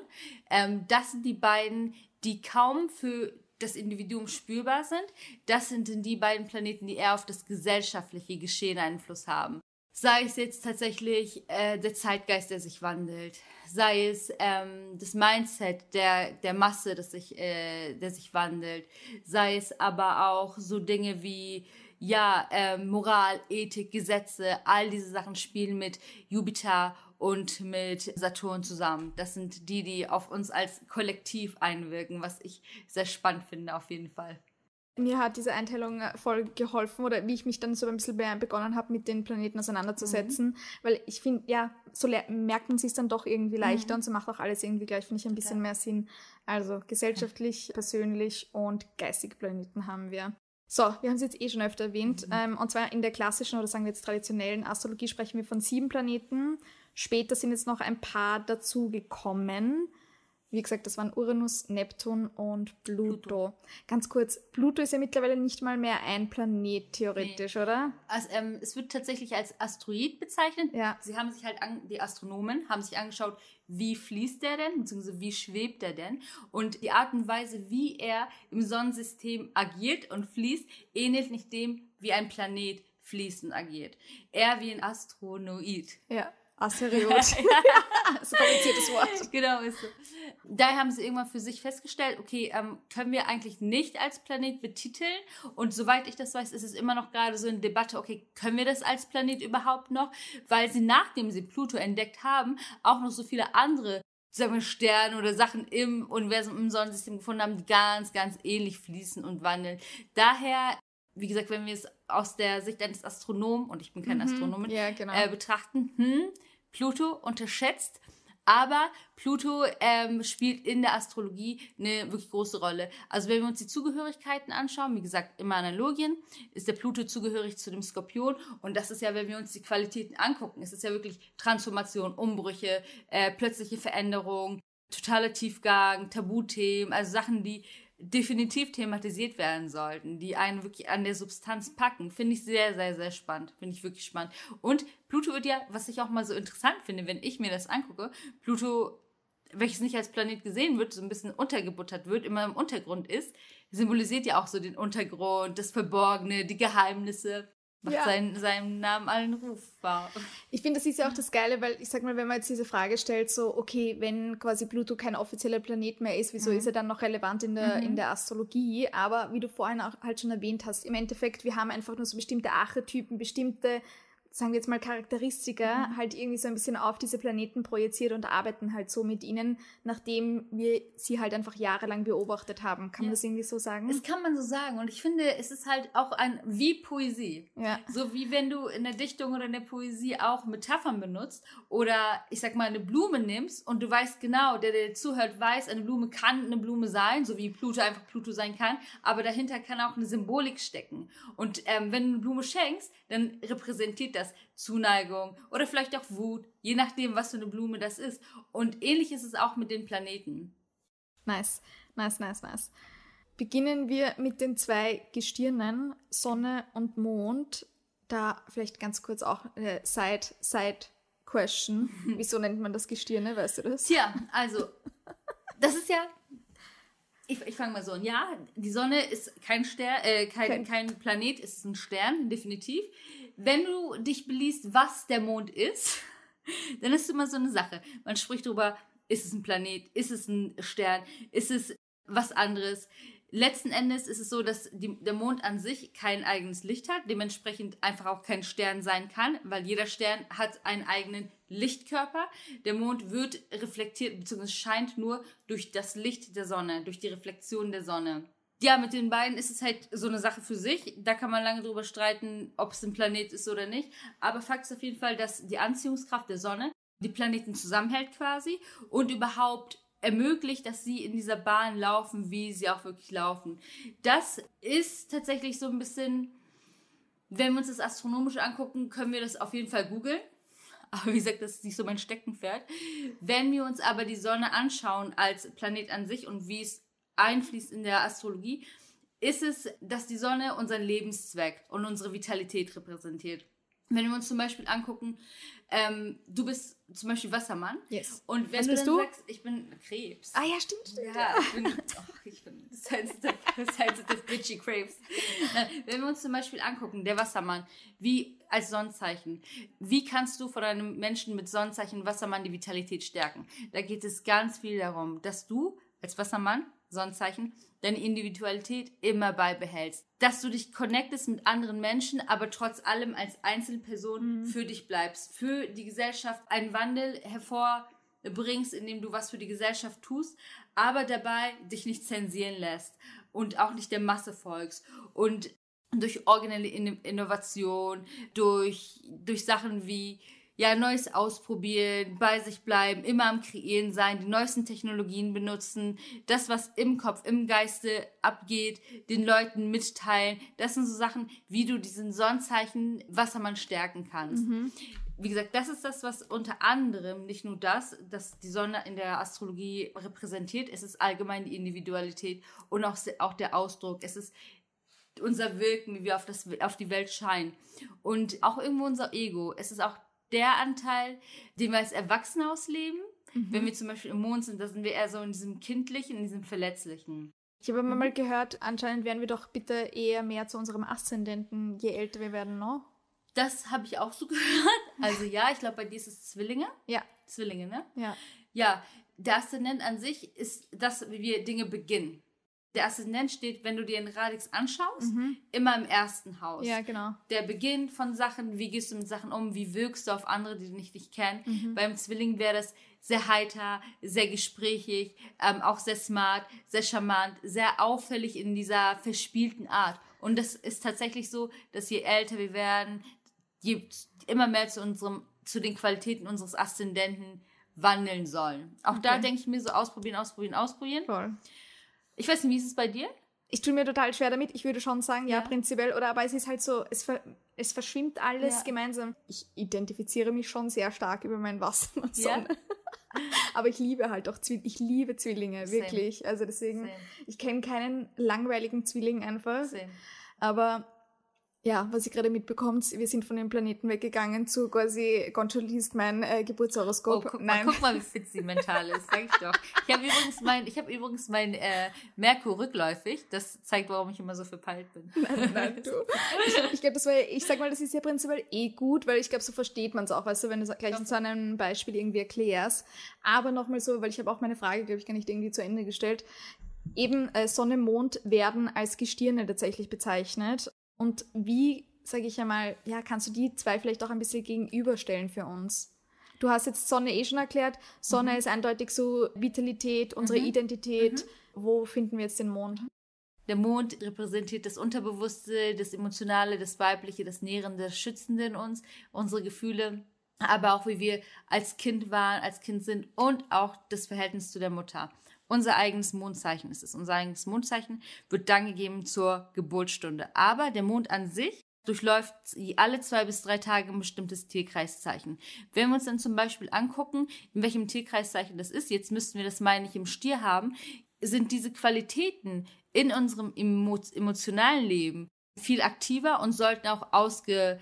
Ähm, das sind die beiden, die kaum für das Individuum spürbar sind. Das sind die beiden Planeten, die eher auf das gesellschaftliche Geschehen Einfluss haben sei es jetzt tatsächlich äh, der Zeitgeist, der sich wandelt, sei es ähm, das Mindset der, der Masse, das sich, äh, der sich wandelt, sei es aber auch so Dinge wie ja, äh, Moral, Ethik, Gesetze, all diese Sachen spielen mit Jupiter und mit Saturn zusammen. Das sind die, die auf uns als Kollektiv einwirken, was ich sehr spannend finde auf jeden Fall. Mir hat diese Einteilung äh, voll geholfen oder wie ich mich dann so ein bisschen begonnen habe, mit den Planeten auseinanderzusetzen. Mhm. Weil ich finde, ja, so merkt man sich dann doch irgendwie leichter mhm. und so macht auch alles irgendwie gleich, finde ich, ein bisschen ja. mehr Sinn. Also gesellschaftlich, persönlich und geistig Planeten haben wir. So, wir haben es jetzt eh schon öfter erwähnt. Mhm. Ähm, und zwar in der klassischen oder sagen wir jetzt traditionellen Astrologie sprechen wir von sieben Planeten. Später sind jetzt noch ein paar dazugekommen. Wie gesagt, das waren Uranus, Neptun und Pluto. Pluto. Ganz kurz, Pluto ist ja mittlerweile nicht mal mehr ein Planet, theoretisch, nee. oder? Also, ähm, es wird tatsächlich als Asteroid bezeichnet. Ja. Sie haben sich halt, an, die Astronomen haben sich angeschaut, wie fließt der denn, beziehungsweise wie schwebt er denn. Und die Art und Weise, wie er im Sonnensystem agiert und fließt, ähnelt nicht dem, wie ein Planet fließt und agiert. Eher wie ein Astronoid. Ja. Asteriot. *laughs* ja, *laughs* das ist ein kompliziertes Wort. Genau, ist so. Daher haben sie irgendwann für sich festgestellt, okay, ähm, können wir eigentlich nicht als Planet betiteln? Und soweit ich das weiß, ist es immer noch gerade so eine Debatte, okay, können wir das als Planet überhaupt noch? Weil sie, nachdem sie Pluto entdeckt haben, auch noch so viele andere sagen wir, Sterne oder Sachen im Universum, im Sonnensystem gefunden haben, die ganz, ganz ähnlich fließen und wandeln. Daher wie gesagt, wenn wir es aus der Sicht eines Astronomen, und ich bin kein mhm, Astronomin, ja, genau. äh, betrachten, hm, Pluto unterschätzt, aber Pluto ähm, spielt in der Astrologie eine wirklich große Rolle. Also wenn wir uns die Zugehörigkeiten anschauen, wie gesagt, immer Analogien, ist der Pluto zugehörig zu dem Skorpion. Und das ist ja, wenn wir uns die Qualitäten angucken, ist es ja wirklich Transformation, Umbrüche, äh, plötzliche Veränderung, totaler Tiefgang, Tabuthemen, also Sachen, die definitiv thematisiert werden sollten, die einen wirklich an der Substanz packen, finde ich sehr, sehr, sehr spannend. Finde ich wirklich spannend. Und Pluto wird ja, was ich auch mal so interessant finde, wenn ich mir das angucke, Pluto, welches nicht als Planet gesehen wird, so ein bisschen untergebuttert wird, immer im Untergrund ist, symbolisiert ja auch so den Untergrund, das Verborgene, die Geheimnisse macht ja. seinen, seinen Namen allen rufbar. Ich finde, das ist ja auch das Geile, weil ich sag mal, wenn man jetzt diese Frage stellt, so, okay, wenn quasi Pluto kein offizieller Planet mehr ist, wieso mhm. ist er dann noch relevant in der, mhm. in der Astrologie? Aber wie du vorhin auch halt schon erwähnt hast, im Endeffekt, wir haben einfach nur so bestimmte Archetypen, bestimmte sagen wir jetzt mal, Charakteristika mhm. halt irgendwie so ein bisschen auf diese Planeten projiziert und arbeiten halt so mit ihnen, nachdem wir sie halt einfach jahrelang beobachtet haben. Kann ja. man das irgendwie so sagen? Das kann man so sagen. Und ich finde, es ist halt auch ein, wie Poesie. Ja. So wie wenn du in der Dichtung oder in der Poesie auch Metaphern benutzt oder ich sag mal eine Blume nimmst und du weißt genau, der, der zuhört, weiß, eine Blume kann eine Blume sein, so wie Pluto einfach Pluto sein kann, aber dahinter kann auch eine Symbolik stecken. Und ähm, wenn du eine Blume schenkst, dann repräsentiert das Zuneigung oder vielleicht auch Wut, je nachdem, was für eine Blume das ist. Und ähnlich ist es auch mit den Planeten. Nice, nice, nice, nice. Beginnen wir mit den zwei Gestirnen, Sonne und Mond. Da vielleicht ganz kurz auch eine Side, Side Question. *laughs* Wieso nennt man das Gestirne, weißt du das? Tja, also, das ist ja ich, ich fange mal so an. Ja, die Sonne ist kein Stern, äh, kein, okay. kein Planet, ist ein Stern, definitiv. Wenn du dich beliest, was der Mond ist, *laughs* dann ist es immer so eine Sache. Man spricht darüber, ist es ein Planet, ist es ein Stern, ist es was anderes letzten Endes ist es so, dass die, der Mond an sich kein eigenes Licht hat, dementsprechend einfach auch kein Stern sein kann, weil jeder Stern hat einen eigenen Lichtkörper. Der Mond wird reflektiert bzw. scheint nur durch das Licht der Sonne, durch die Reflexion der Sonne. Ja, mit den beiden ist es halt so eine Sache für sich. Da kann man lange drüber streiten, ob es ein Planet ist oder nicht. Aber Fakt ist auf jeden Fall, dass die Anziehungskraft der Sonne die Planeten zusammenhält quasi und überhaupt ermöglicht, dass sie in dieser Bahn laufen, wie sie auch wirklich laufen. Das ist tatsächlich so ein bisschen, wenn wir uns das astronomisch angucken, können wir das auf jeden Fall googeln. *laughs* Aber wie gesagt, das ist nicht so mein Steckenpferd. Wenn wir uns aber die Sonne anschauen als Planet an sich und wie es einfließt in der Astrologie, ist es, dass die Sonne unseren Lebenszweck und unsere Vitalität repräsentiert. Wenn wir uns zum Beispiel angucken, ähm, du bist zum Beispiel Wassermann. Yes. Und wenn Was du dann du? sagst, ich bin Krebs. Ah ja, stimmt, stimmt. Ja, ich bin, oh, ich bin *laughs* sensitive, sensitive bitchy Krebs. Wenn wir uns zum Beispiel angucken, der Wassermann, wie als Sonnenzeichen, wie kannst du von einem Menschen mit Sonnenzeichen Wassermann die Vitalität stärken? Da geht es ganz viel darum, dass du als Wassermann Sonnenzeichen, deine Individualität immer beibehältst. Dass du dich connectest mit anderen Menschen, aber trotz allem als Einzelperson mhm. für dich bleibst, für die Gesellschaft einen Wandel hervor bringst, indem du was für die Gesellschaft tust, aber dabei dich nicht zensieren lässt und auch nicht der Masse folgst und durch originelle Innovation, durch, durch Sachen wie ja, Neues ausprobieren, bei sich bleiben, immer am Kreieren sein, die neuesten Technologien benutzen, das, was im Kopf, im Geiste abgeht, den Leuten mitteilen. Das sind so Sachen, wie du diesen Sonnenzeichen Wassermann stärken kannst. Mhm. Wie gesagt, das ist das, was unter anderem nicht nur das, dass die Sonne in der Astrologie repräsentiert, es ist allgemein die Individualität und auch, auch der Ausdruck. Es ist unser Wirken, wie wir auf, das, auf die Welt scheinen. Und auch irgendwo unser Ego. Es ist auch der Anteil, den wir als Erwachsene ausleben. Mhm. Wenn wir zum Beispiel im Mond sind, da sind wir eher so in diesem Kindlichen, in diesem Verletzlichen. Ich habe mhm. mal gehört, anscheinend werden wir doch bitte eher mehr zu unserem Aszendenten, je älter wir werden, no? Das habe ich auch so *laughs* gehört. Also ja, ich glaube, bei dir ist es Zwillinge. Ja. Zwillinge, ne? Ja. Ja, der Aszendent an sich ist das, wie wir Dinge beginnen. Der Aszendent steht, wenn du dir den Radix anschaust, mhm. immer im ersten Haus. Ja, genau. Der Beginn von Sachen, wie gehst du mit Sachen um, wie wirkst du auf andere, die dich nicht kennen. Mhm. Beim Zwilling wäre das sehr heiter, sehr gesprächig, ähm, auch sehr smart, sehr charmant, sehr auffällig in dieser verspielten Art. Und das ist tatsächlich so, dass je älter wir werden, je immer mehr zu unserem, zu den Qualitäten unseres Aszendenten wandeln sollen. Auch okay. da denke ich mir so ausprobieren, ausprobieren, ausprobieren. Voll. Ich weiß nicht, wie ist es bei dir? Ich tue mir total schwer damit. Ich würde schon sagen, ja, ja prinzipiell. Oder aber es ist halt so, es, ver, es verschwimmt alles ja. gemeinsam. Ich identifiziere mich schon sehr stark über mein Wasser und Sonne. Ja. *laughs* aber ich liebe halt auch Zwillinge. Ich liebe Zwillinge, Same. wirklich. Also deswegen, Same. ich kenne keinen langweiligen Zwilling einfach. Same. Aber ja, was ich gerade mitbekommt, wir sind von dem Planeten weggegangen zu quasi, Goncho liest mein äh, Geburtshoroskop. Oh, guck, Nein. Mal, guck mal, wie fit sie mental ist, sag ich doch. Ich habe übrigens mein, ich habe übrigens mein äh, Merkur rückläufig. Das zeigt, warum ich immer so verpeilt bin. *laughs* Nein, nein, du. Ich, ich glaube, das war, ich sag mal, das ist ja prinzipiell eh gut, weil ich glaube, so versteht man es auch, weißt du, wenn du gleich zu einem Beispiel irgendwie erklärst. Aber nochmal so, weil ich habe auch meine Frage, glaube ich, gar nicht irgendwie zu Ende gestellt. Eben äh, Sonne, Mond werden als Gestirne tatsächlich bezeichnet. Und wie, sage ich einmal, ja, kannst du die zwei vielleicht auch ein bisschen gegenüberstellen für uns? Du hast jetzt Sonne eh schon erklärt. Sonne mhm. ist eindeutig so Vitalität, unsere mhm. Identität. Mhm. Wo finden wir jetzt den Mond? Der Mond repräsentiert das Unterbewusste, das Emotionale, das Weibliche, das Nährende, das Schützende in uns, unsere Gefühle, aber auch wie wir als Kind waren, als Kind sind und auch das Verhältnis zu der Mutter. Unser eigenes Mondzeichen ist es. Unser eigenes Mondzeichen wird dann gegeben zur Geburtsstunde. Aber der Mond an sich durchläuft alle zwei bis drei Tage ein bestimmtes Tierkreiszeichen. Wenn wir uns dann zum Beispiel angucken, in welchem Tierkreiszeichen das ist, jetzt müssten wir das meine ich im Stier haben, sind diese Qualitäten in unserem emotionalen Leben viel aktiver und sollten auch ausge,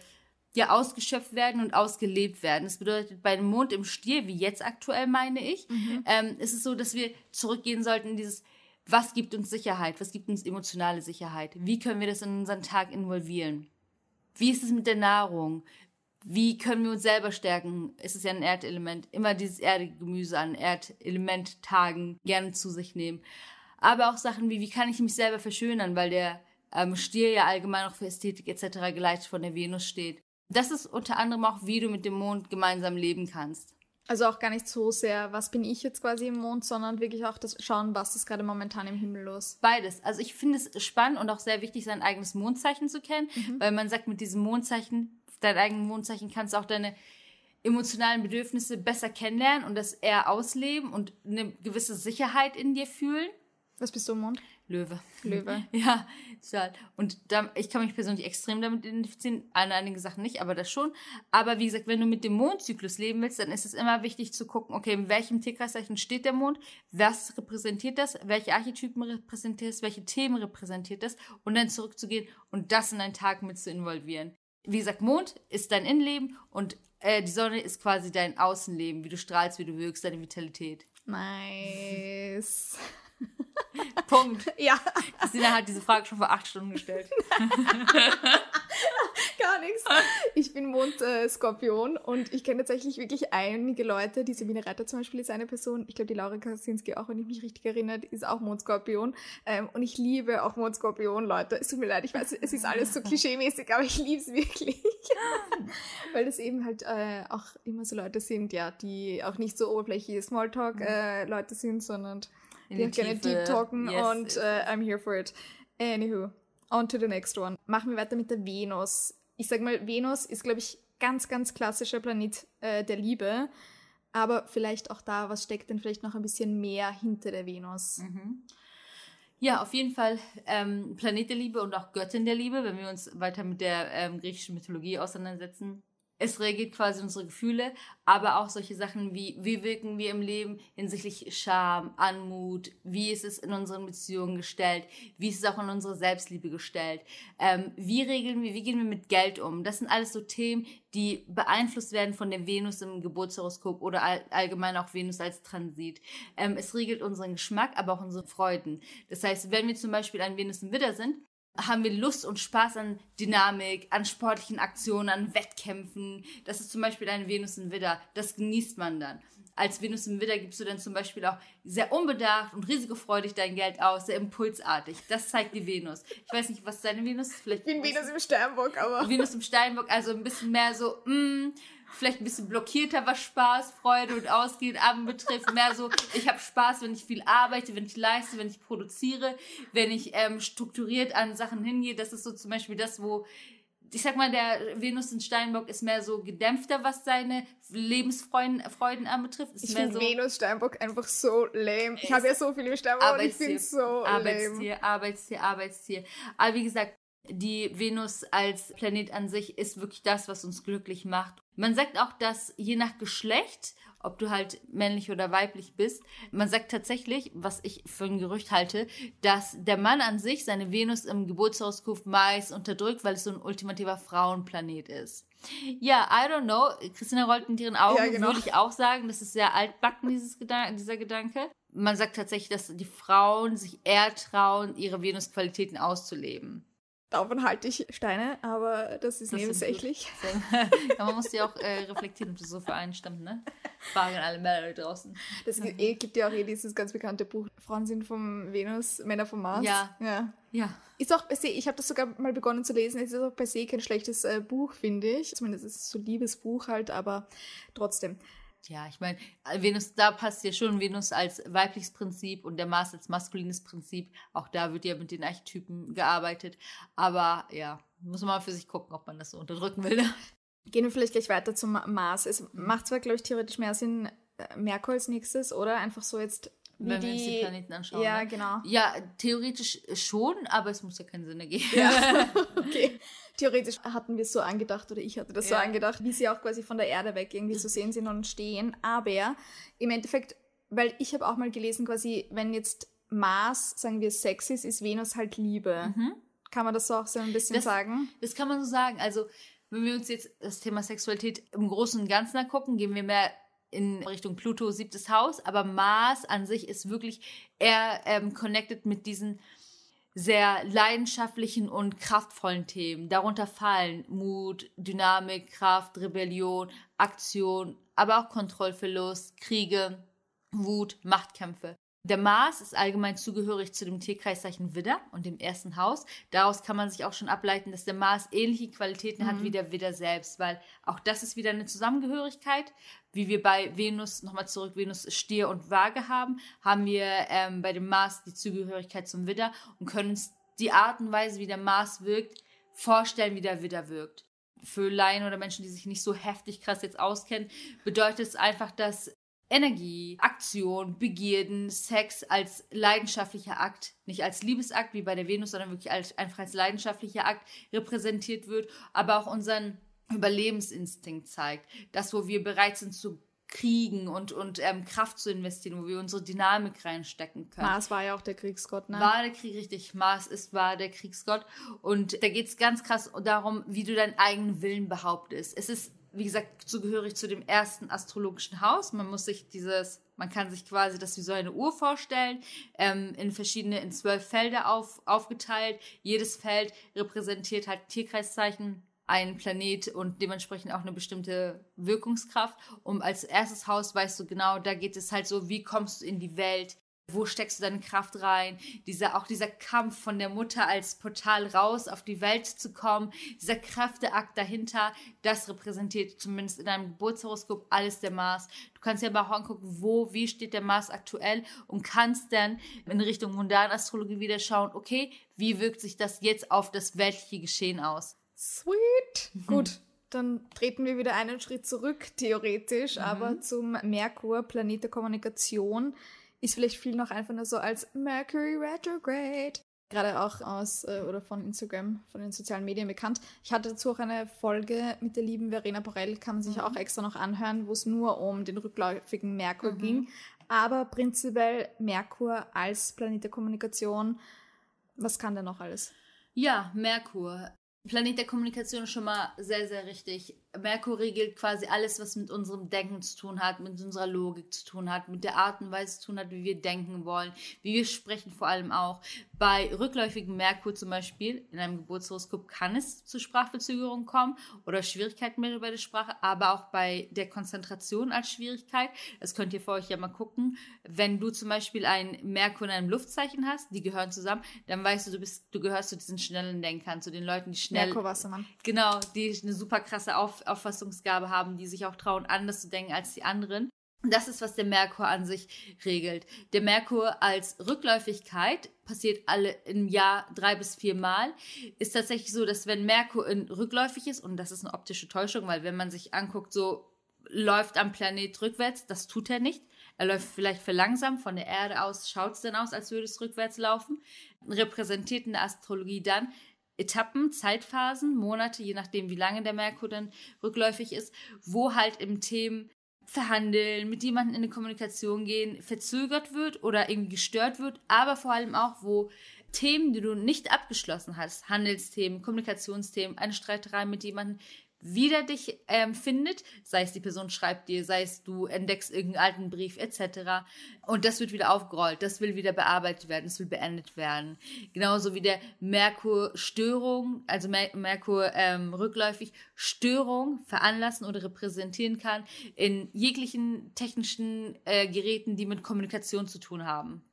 ja ausgeschöpft werden und ausgelebt werden. Das bedeutet, bei dem Mond im Stier, wie jetzt aktuell meine ich, mhm. ähm, ist es so, dass wir zurückgehen sollten in dieses, was gibt uns Sicherheit, was gibt uns emotionale Sicherheit, wie können wir das in unseren Tag involvieren, wie ist es mit der Nahrung, wie können wir uns selber stärken, es ist ja ein Erdelement, immer dieses erdige Gemüse an Erdelementtagen gerne zu sich nehmen, aber auch Sachen wie, wie kann ich mich selber verschönern, weil der ähm, Stier ja allgemein auch für Ästhetik etc. geleitet von der Venus steht. Das ist unter anderem auch, wie du mit dem Mond gemeinsam leben kannst. Also auch gar nicht so sehr, was bin ich jetzt quasi im Mond, sondern wirklich auch das Schauen, was ist gerade momentan im Himmel los. Beides. Also ich finde es spannend und auch sehr wichtig, sein eigenes Mondzeichen zu kennen, mhm. weil man sagt, mit diesem Mondzeichen, dein eigenes Mondzeichen, kannst du auch deine emotionalen Bedürfnisse besser kennenlernen und das eher ausleben und eine gewisse Sicherheit in dir fühlen. Was bist du im Mond? Löwe. Löwe. *laughs* Ja, total. Und da, ich kann mich persönlich extrem damit identifizieren, an einigen Sachen nicht, aber das schon. Aber wie gesagt, wenn du mit dem Mondzyklus leben willst, dann ist es immer wichtig zu gucken, okay, in welchem Tierkreiszeichen steht der Mond, was repräsentiert das, welche Archetypen repräsentiert es, welche Themen repräsentiert das und dann zurückzugehen und das in deinen Tag mit zu involvieren. Wie gesagt, Mond ist dein Innenleben und äh, die Sonne ist quasi dein Außenleben, wie du strahlst, wie du wirkst, deine Vitalität. Nice. *laughs* Punkt. Ja. Christina hat diese Frage schon vor acht Stunden gestellt. *laughs* Gar nichts. Ich bin Mond-Skorpion äh, und ich kenne tatsächlich wirklich einige Leute. Die Sabine Reiter zum Beispiel ist eine Person. Ich glaube, die Laura Kaczynski auch, wenn ich mich richtig erinnere, ist auch Mond-Skorpion. Ähm, und ich liebe auch Mond-Skorpion, Leute. Es tut mir leid, ich weiß, es ist alles so *laughs* klischee-mäßig, aber ich liebe es wirklich. Weil es eben halt äh, auch immer so Leute sind, ja, die auch nicht so oberflächliche Smalltalk-Leute äh, sind, sondern die gerne Deep Talken yes, und äh, I'm here for it. Anywho, on to the next one. Machen wir weiter mit der Venus. Ich sag mal, Venus ist, glaube ich, ganz, ganz klassischer Planet äh, der Liebe. Aber vielleicht auch da, was steckt denn vielleicht noch ein bisschen mehr hinter der Venus? Mhm. Ja, auf jeden Fall ähm, Planet der Liebe und auch Göttin der Liebe, wenn wir uns weiter mit der ähm, griechischen Mythologie auseinandersetzen es reagiert quasi unsere Gefühle, aber auch solche Sachen wie, wie wirken wir im Leben hinsichtlich Scham, Anmut, wie ist es in unseren Beziehungen gestellt, wie ist es auch in unserer Selbstliebe gestellt, ähm, wie regeln wir, wie gehen wir mit Geld um. Das sind alles so Themen, die beeinflusst werden von der Venus im Geburtshoroskop oder all, allgemein auch Venus als Transit. Ähm, es regelt unseren Geschmack, aber auch unsere Freuden. Das heißt, wenn wir zum Beispiel ein Venus im Widder sind, haben wir Lust und Spaß an Dynamik, an sportlichen Aktionen, an Wettkämpfen. Das ist zum Beispiel eine Venus im Widder. Das genießt man dann. Als Venus im Widder gibst du dann zum Beispiel auch sehr unbedacht und risikofreudig dein Geld aus, sehr impulsartig. Das zeigt die Venus. Ich weiß nicht, was deine Venus ist. Vielleicht ich bin Venus im Steinbock, aber. Venus im Steinbock, also ein bisschen mehr so, mh, mm, vielleicht ein bisschen blockierter, was Spaß, Freude und Ausgehen anbetrifft. Mehr so, ich habe Spaß, wenn ich viel arbeite, wenn ich leiste, wenn ich produziere, wenn ich ähm, strukturiert an Sachen hingehe. Das ist so zum Beispiel das, wo ich sag mal, der Venus in Steinbock ist mehr so gedämpfter, was seine Lebensfreuden Freuden anbetrifft. Ist ich finde so Venus Steinbock einfach so lame. Ich habe ja so viele Steinbock und ich finde es so Arbeitstier, lame. Arbeitstier, Arbeitstier. Aber wie gesagt, die Venus als Planet an sich ist wirklich das, was uns glücklich macht. Man sagt auch, dass je nach Geschlecht, ob du halt männlich oder weiblich bist, man sagt tatsächlich, was ich für ein Gerücht halte, dass der Mann an sich seine Venus im Geburtshoroskop meist unterdrückt, weil es so ein ultimativer Frauenplanet ist. Ja, I don't know. Christina rollt mit ihren Augen, ja, genau. würde ich auch sagen. Das ist sehr altbacken, dieses Gedan dieser Gedanke. Man sagt tatsächlich, dass die Frauen sich eher trauen, ihre Venus-Qualitäten auszuleben. Davon halte ich Steine, aber das ist das nebensächlich. ja, man muss ja auch äh, reflektieren, ob das so für einen stimmt, ne? Fragen alle Männer draußen. Das mhm. gibt ja auch eh dieses ganz bekannte Buch, Frauen sind vom Venus, Männer vom Mars. Ja. Ja. ja. Ist auch per se, ich habe das sogar mal begonnen zu lesen, es ist auch per se kein schlechtes äh, Buch, finde ich. Zumindest ist es so ein Liebesbuch halt, aber trotzdem ja, ich meine, Venus, da passt ja schon Venus als weibliches Prinzip und der Mars als maskulines Prinzip. Auch da wird ja mit den Archetypen gearbeitet. Aber ja, muss man mal für sich gucken, ob man das so unterdrücken will. Ne? Gehen wir vielleicht gleich weiter zum Mars. Es macht zwar, glaube ich, theoretisch mehr Sinn, äh, Merkur als nächstes, oder? Einfach so jetzt wenn die, wir uns die Planeten anschauen. Ja, ne? genau. Ja, theoretisch schon, aber es muss ja keinen Sinn ergeben. Ja, *laughs* okay. Theoretisch hatten wir es so angedacht, oder ich hatte das ja. so angedacht, wie sie auch quasi von der Erde weg irgendwie zu sehen sind und stehen. Aber im Endeffekt, weil ich habe auch mal gelesen, quasi, wenn jetzt Mars, sagen wir, Sex ist, ist Venus halt Liebe. Mhm. Kann man das so auch so ein bisschen das, sagen? Das kann man so sagen. Also, wenn wir uns jetzt das Thema Sexualität im Großen und Ganzen angucken, gehen wir mehr in Richtung Pluto, siebtes Haus, aber Mars an sich ist wirklich eher ähm, connected mit diesen sehr leidenschaftlichen und kraftvollen Themen. Darunter fallen Mut, Dynamik, Kraft, Rebellion, Aktion, aber auch Kontrollverlust, Kriege, Wut, Machtkämpfe. Der Mars ist allgemein zugehörig zu dem Tierkreiszeichen Widder und dem ersten Haus. Daraus kann man sich auch schon ableiten, dass der Mars ähnliche Qualitäten mhm. hat wie der Widder selbst, weil auch das ist wieder eine Zusammengehörigkeit. Wie wir bei Venus, nochmal zurück, Venus Stier und Waage haben, haben wir ähm, bei dem Mars die Zugehörigkeit zum Widder und können uns die Art und Weise, wie der Mars wirkt, vorstellen, wie der Widder wirkt. Für Laien oder Menschen, die sich nicht so heftig krass jetzt auskennen, bedeutet es einfach, dass Energie, Aktion, Begierden, Sex als leidenschaftlicher Akt, nicht als Liebesakt wie bei der Venus, sondern wirklich als, einfach als leidenschaftlicher Akt repräsentiert wird, aber auch unseren Überlebensinstinkt zeigt. Das, wo wir bereit sind zu kriegen und, und ähm, Kraft zu investieren, wo wir unsere Dynamik reinstecken können. Mars war ja auch der Kriegsgott, ne? War der Krieg, richtig. Mars ist, war der Kriegsgott. Und da geht es ganz krass darum, wie du deinen eigenen Willen behauptest. Es ist wie gesagt, zugehörig zu dem ersten astrologischen Haus. Man muss sich dieses, man kann sich quasi das wie so eine Uhr vorstellen, ähm, in verschiedene, in zwölf Felder auf, aufgeteilt. Jedes Feld repräsentiert halt Tierkreiszeichen ein Planet und dementsprechend auch eine bestimmte Wirkungskraft. Und als erstes Haus weißt du genau, da geht es halt so, wie kommst du in die Welt, wo steckst du deine Kraft rein? Dieser, auch dieser Kampf von der Mutter als Portal raus auf die Welt zu kommen, dieser Kräfteakt dahinter, das repräsentiert zumindest in deinem Geburtshoroskop alles der Mars. Du kannst ja mal auch angucken, wo, wie steht der Mars aktuell und kannst dann in Richtung mundane Astrologie wieder schauen, okay, wie wirkt sich das jetzt auf das weltliche Geschehen aus? Sweet. Mhm. Gut, dann treten wir wieder einen Schritt zurück, theoretisch, mhm. aber zum Merkur, Planet der Kommunikation ist vielleicht viel noch einfach nur so als Mercury Retrograde. Gerade auch aus äh, oder von Instagram, von den sozialen Medien bekannt. Ich hatte dazu auch eine Folge mit der lieben Verena Borell, kann man sich mhm. auch extra noch anhören, wo es nur um den rückläufigen Merkur mhm. ging. Aber prinzipiell Merkur als Planet der Kommunikation. Was kann der noch alles? Ja, Merkur. Planet der Kommunikation ist schon mal sehr, sehr richtig. Merkur regelt quasi alles, was mit unserem Denken zu tun hat, mit unserer Logik zu tun hat, mit der Art und Weise zu tun hat, wie wir denken wollen, wie wir sprechen vor allem auch. Bei rückläufigem Merkur zum Beispiel, in einem Geburtshoroskop kann es zu Sprachverzögerungen kommen oder Schwierigkeiten mit bei der Sprache, aber auch bei der Konzentration als Schwierigkeit. Das könnt ihr vor euch ja mal gucken. Wenn du zum Beispiel ein Merkur in einem Luftzeichen hast, die gehören zusammen, dann weißt du, du bist, du gehörst zu diesen schnellen Denkern, zu den Leuten, die schnell. Merkur Wassermann. Genau, die eine super krasse Auf Auffassungsgabe haben, die sich auch trauen, anders zu denken als die anderen. Das ist, was der Merkur an sich regelt. Der Merkur als Rückläufigkeit passiert alle im Jahr drei bis vier Mal. Ist tatsächlich so, dass wenn Merkur in rückläufig ist, und das ist eine optische Täuschung, weil wenn man sich anguckt, so läuft am Planet rückwärts, das tut er nicht. Er läuft vielleicht verlangsamt von der Erde aus, schaut es dann aus, als würde es rückwärts laufen. Repräsentiert in der Astrologie dann Etappen, Zeitphasen, Monate, je nachdem, wie lange der Merkur dann rückläufig ist, wo halt im Themen verhandeln, mit jemandem in eine Kommunikation gehen, verzögert wird oder irgendwie gestört wird, aber vor allem auch, wo Themen, die du nicht abgeschlossen hast, Handelsthemen, Kommunikationsthemen, eine Streiterei mit jemandem, wieder dich ähm, findet, sei es die Person schreibt dir, sei es du entdeckst irgendeinen alten Brief etc. Und das wird wieder aufgerollt, das will wieder bearbeitet werden, das will beendet werden. Genauso wie der Merkur Störung, also Mer Merkur ähm, rückläufig Störung veranlassen oder repräsentieren kann in jeglichen technischen äh, Geräten, die mit Kommunikation zu tun haben.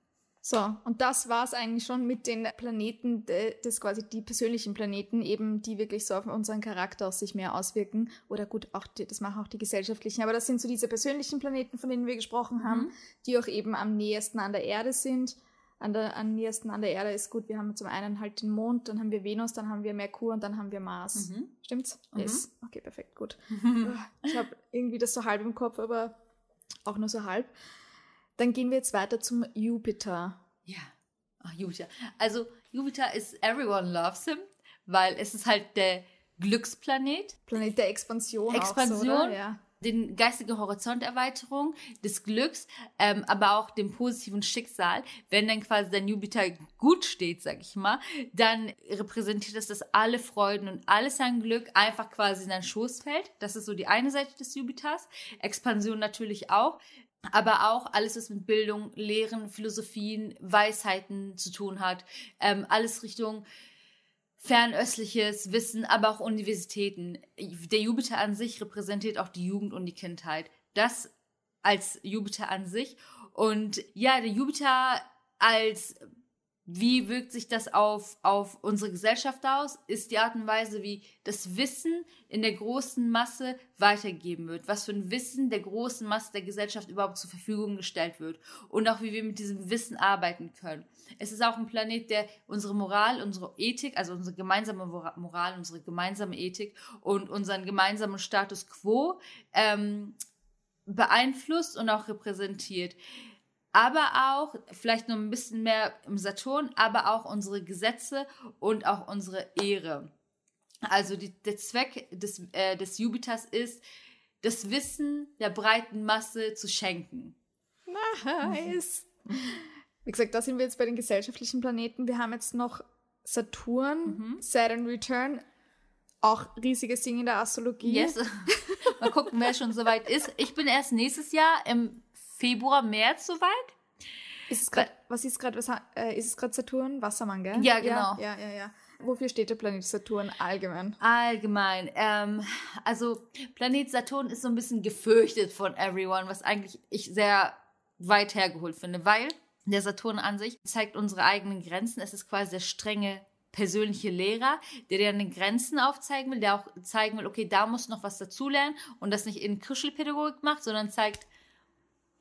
So, und das war es eigentlich schon mit den Planeten, das quasi die persönlichen Planeten, eben die wirklich so auf unseren Charakter auch sich mehr auswirken. Oder gut, auch die, das machen auch die gesellschaftlichen. Aber das sind so diese persönlichen Planeten, von denen wir gesprochen haben, mhm. die auch eben am nächsten an der Erde sind. An der am nächsten an der Erde ist gut, wir haben zum einen halt den Mond, dann haben wir Venus, dann haben wir Merkur und dann haben wir Mars. Mhm. Stimmt's? Mhm. Yes. Okay, perfekt, gut. *laughs* ich habe irgendwie das so halb im Kopf, aber auch nur so halb. Dann gehen wir jetzt weiter zum Jupiter. Ja, Ach, Jupiter. Also Jupiter ist everyone loves him, weil es ist halt der Glücksplanet. Planet der Expansion. Expansion. Auch so, ja. Den geistige Horizonterweiterung, des Glücks, ähm, aber auch dem positiven Schicksal. Wenn dann quasi dein Jupiter gut steht, sag ich mal, dann repräsentiert das, dass alle Freuden und alles sein Glück einfach quasi in deinen Schoß fällt. Das ist so die eine Seite des Jupiters. Expansion natürlich auch aber auch alles, was mit Bildung, Lehren, Philosophien, Weisheiten zu tun hat. Ähm, alles Richtung fernöstliches Wissen, aber auch Universitäten. Der Jupiter an sich repräsentiert auch die Jugend und die Kindheit. Das als Jupiter an sich. Und ja, der Jupiter als wie wirkt sich das auf, auf unsere Gesellschaft aus? Ist die Art und Weise, wie das Wissen in der großen Masse weitergegeben wird. Was für ein Wissen der großen Masse der Gesellschaft überhaupt zur Verfügung gestellt wird. Und auch wie wir mit diesem Wissen arbeiten können. Es ist auch ein Planet, der unsere Moral, unsere Ethik, also unsere gemeinsame Moral, unsere gemeinsame Ethik und unseren gemeinsamen Status quo ähm, beeinflusst und auch repräsentiert aber auch vielleicht noch ein bisschen mehr im Saturn, aber auch unsere Gesetze und auch unsere Ehre. Also die, der Zweck des, äh, des Jupiters ist, das Wissen der breiten Masse zu schenken. Nice. *laughs* Wie gesagt, da sind wir jetzt bei den gesellschaftlichen Planeten. Wir haben jetzt noch Saturn, mhm. Saturn Return, auch riesiges Ding in der Astrologie. Yes. *laughs* Mal gucken, wer schon soweit ist. Ich bin erst nächstes Jahr im Februar, März soweit. Ist es gerade, was ist gerade, äh, ist es gerade Saturn? Wassermann, gell? Ja, genau. Ja, ja, ja. ja. wofür steht der Planet Saturn allgemein? Allgemein. Ähm, also Planet Saturn ist so ein bisschen gefürchtet von everyone, was eigentlich ich sehr weit hergeholt finde, weil der Saturn an sich zeigt unsere eigenen Grenzen. Es ist quasi der strenge persönliche Lehrer, der dir eine Grenzen aufzeigen will, der auch zeigen will, okay, da musst du noch was dazulernen und das nicht in Kuschelpädagogik macht, sondern zeigt,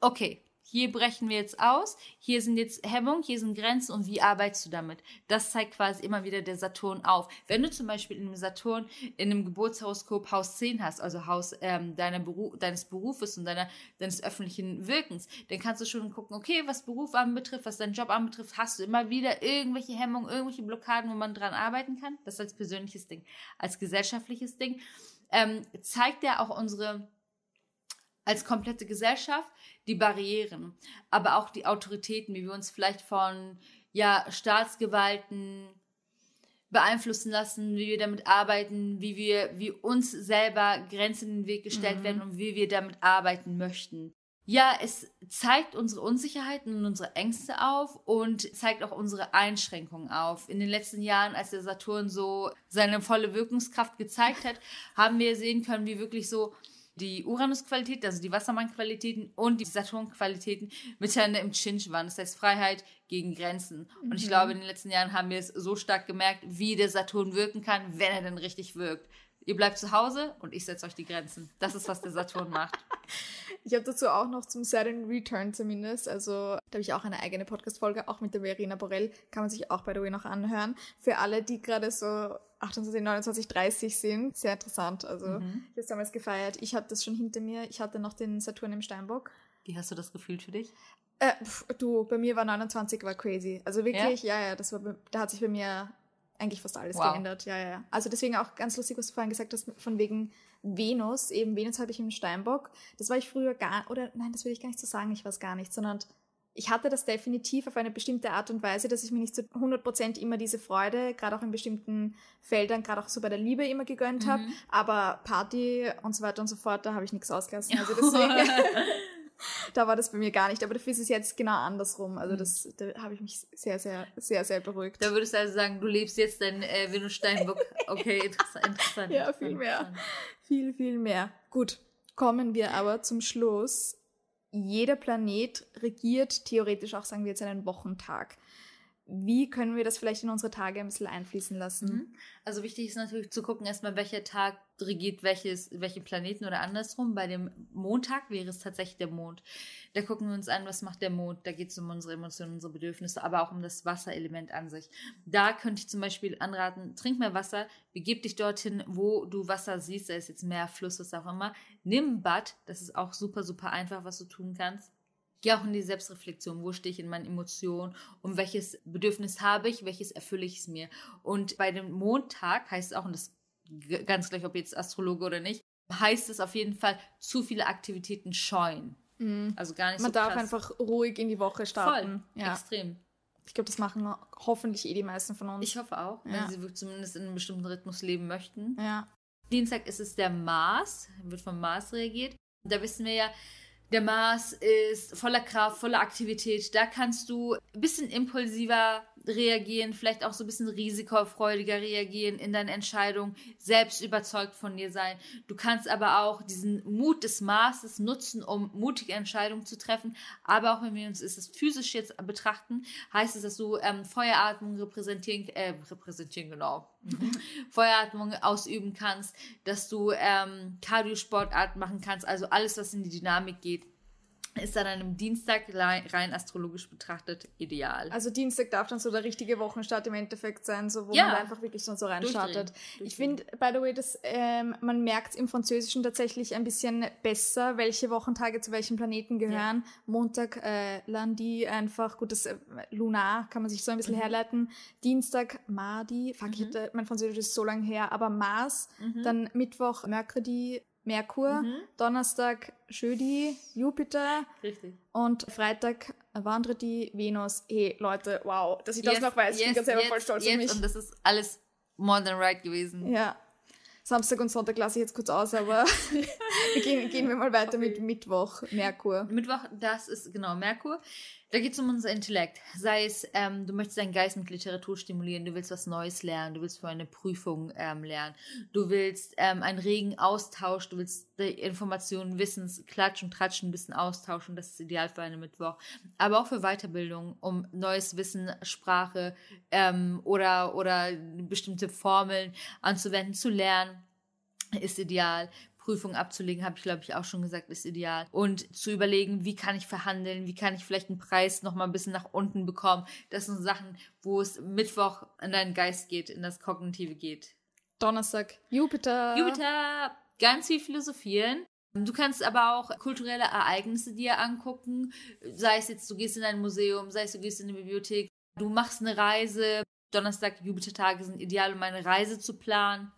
okay, hier brechen wir jetzt aus, hier sind jetzt Hemmungen, hier sind Grenzen und wie arbeitest du damit? Das zeigt quasi immer wieder der Saturn auf. Wenn du zum Beispiel in einem Saturn in einem Geburtshoroskop Haus 10 hast, also Haus ähm, deiner Beru deines Berufes und deiner, deines öffentlichen Wirkens, dann kannst du schon gucken, okay, was Beruf anbetrifft, was deinen Job anbetrifft, hast du immer wieder irgendwelche Hemmungen, irgendwelche Blockaden, wo man dran arbeiten kann. Das als persönliches Ding. Als gesellschaftliches Ding ähm, zeigt er auch unsere als komplette Gesellschaft die Barrieren, aber auch die Autoritäten, wie wir uns vielleicht von ja, Staatsgewalten beeinflussen lassen, wie wir damit arbeiten, wie wir, wie uns selber Grenzen in den Weg gestellt mhm. werden und wie wir damit arbeiten möchten. Ja, es zeigt unsere Unsicherheiten und unsere Ängste auf und zeigt auch unsere Einschränkungen auf. In den letzten Jahren, als der Saturn so seine volle Wirkungskraft gezeigt hat, haben wir sehen können, wie wirklich so die Uranus-Qualität, also die Wassermann-Qualitäten und die Saturn-Qualitäten miteinander im Chinch waren. Das heißt Freiheit gegen Grenzen. Und ich mhm. glaube, in den letzten Jahren haben wir es so stark gemerkt, wie der Saturn wirken kann, wenn er denn richtig wirkt. Ihr bleibt zu Hause und ich setze euch die Grenzen. Das ist, was der Saturn macht. *laughs* Ich habe dazu auch noch zum Saturn Return zumindest, also da habe ich auch eine eigene Podcast-Folge, auch mit der Verena Borell, kann man sich auch by the way noch anhören. Für alle, die gerade so 28, 29, 30 sind, sehr interessant. Also mhm. ich habe es damals gefeiert. Ich habe das schon hinter mir. Ich hatte noch den Saturn im Steinbock. Wie hast du das gefühlt für dich? Äh, pf, du, bei mir war 29 war crazy. Also wirklich, ja, ja, ja das war, da hat sich bei mir eigentlich fast alles wow. geändert. Ja, ja, ja. Also deswegen auch ganz lustig, was du vorhin gesagt hast, von wegen Venus. Eben Venus habe ich im Steinbock. Das war ich früher gar, oder nein, das will ich gar nicht so sagen, ich weiß gar nicht, sondern ich hatte das definitiv auf eine bestimmte Art und Weise, dass ich mir nicht zu 100% immer diese Freude, gerade auch in bestimmten Feldern, gerade auch so bei der Liebe immer gegönnt habe. Mhm. Aber Party und so weiter und so fort, da habe ich nichts ausgelassen. *laughs* Also deswegen, *laughs* *laughs* da war das bei mir gar nicht. Aber dafür ist es jetzt genau andersrum. Also mhm. das, da habe ich mich sehr, sehr, sehr, sehr beruhigt. Da würdest du also sagen, du lebst jetzt dein äh, Venus Steinbock. Okay, interessant. interessant ja, viel mehr. Viel, viel mehr. Gut, kommen wir aber zum Schluss jeder Planet regiert theoretisch auch, sagen wir jetzt, einen Wochentag. Wie können wir das vielleicht in unsere Tage ein bisschen einfließen lassen? Mhm. Also wichtig ist natürlich zu gucken, erstmal, welcher Tag regiert welches, welche Planeten oder andersrum. Bei dem Montag wäre es tatsächlich der Mond. Da gucken wir uns an, was macht der Mond. Da geht es um unsere Emotionen, unsere Bedürfnisse, aber auch um das Wasserelement an sich. Da könnte ich zum Beispiel anraten, trink mehr Wasser, begib dich dorthin, wo du Wasser siehst, sei es jetzt Meer, Fluss, was auch immer. Nimm ein Bad, das ist auch super, super einfach, was du tun kannst Geh auch in die Selbstreflexion. Wo stehe ich in meinen Emotionen? Und welches Bedürfnis habe ich? Welches erfülle ich es mir? Und bei dem Montag heißt es auch, und das ganz gleich, ob jetzt Astrologe oder nicht, heißt es auf jeden Fall, zu viele Aktivitäten scheuen. Mhm. Also gar nicht Man so darf krass. einfach ruhig in die Woche starten. Voll. Ja. Extrem. Ich glaube, das machen hoffentlich eh die meisten von uns. Ich hoffe auch, wenn ja. sie zumindest in einem bestimmten Rhythmus leben möchten. Ja. Dienstag ist es der Mars, wird vom Mars reagiert. Da wissen wir ja, der Mars ist voller Kraft, voller Aktivität. Da kannst du ein bisschen impulsiver reagieren, vielleicht auch so ein bisschen risikofreudiger reagieren in deinen Entscheidungen, selbst überzeugt von dir sein. Du kannst aber auch diesen Mut des Marses nutzen, um mutige Entscheidungen zu treffen. Aber auch wenn wir uns es physisch jetzt betrachten, heißt es, dass du ähm, Feueratmung repräsentieren, äh, repräsentieren genau, mhm. Feueratmung ausüben kannst, dass du ähm, Kardiosportart machen kannst, also alles, was in die Dynamik geht ist dann an einem Dienstag rein astrologisch betrachtet ideal. Also Dienstag darf dann so der richtige Wochenstart im Endeffekt sein, so wo ja. man einfach wirklich dann so reinstartet. Ich finde, by the way, dass ähm, man merkt im Französischen tatsächlich ein bisschen besser, welche Wochentage zu welchen Planeten gehören. Ja. Montag, äh, Lundi einfach, gut, das äh, Lunar kann man sich so ein bisschen mhm. herleiten. Dienstag, Mardi, fuck, mhm. ich hatte, mein Französisch ist so lange her, aber Mars, mhm. dann Mittwoch, Mercredi, Merkur, mhm. Donnerstag Schödi, Jupiter Richtig. und Freitag Wandredi, Venus. Hey Leute, wow, dass ich yes, das noch weiß, yes, ich bin ganz selber voll stolz yes, auf mich. Und das ist alles more than right gewesen. Ja. Samstag und Sonntag lasse ich jetzt kurz aus, aber *laughs* gehen, gehen wir mal weiter okay. mit Mittwoch, Merkur. Mittwoch, das ist genau Merkur. Da geht es um unser Intellekt. Sei es, ähm, du möchtest deinen Geist mit Literatur stimulieren, du willst was Neues lernen, du willst für eine Prüfung ähm, lernen, du willst ähm, einen regen Austausch, du willst Informationen, Wissens, Klatsch und Tratschen ein bisschen austauschen, das ist ideal für einen Mittwoch. Aber auch für Weiterbildung, um neues Wissen, Sprache ähm, oder, oder bestimmte Formeln anzuwenden, zu lernen ist ideal. Prüfung abzulegen, habe ich glaube ich auch schon gesagt, ist ideal. Und zu überlegen, wie kann ich verhandeln, wie kann ich vielleicht einen Preis noch mal ein bisschen nach unten bekommen. Das sind Sachen, wo es Mittwoch in deinen Geist geht, in das Kognitive geht. Donnerstag, Jupiter. Jupiter, ganz viel philosophieren. Du kannst aber auch kulturelle Ereignisse dir angucken, sei es jetzt, du gehst in ein Museum, sei es, du gehst in eine Bibliothek, du machst eine Reise. Donnerstag, Jupiter-Tage sind ideal, um eine Reise zu planen.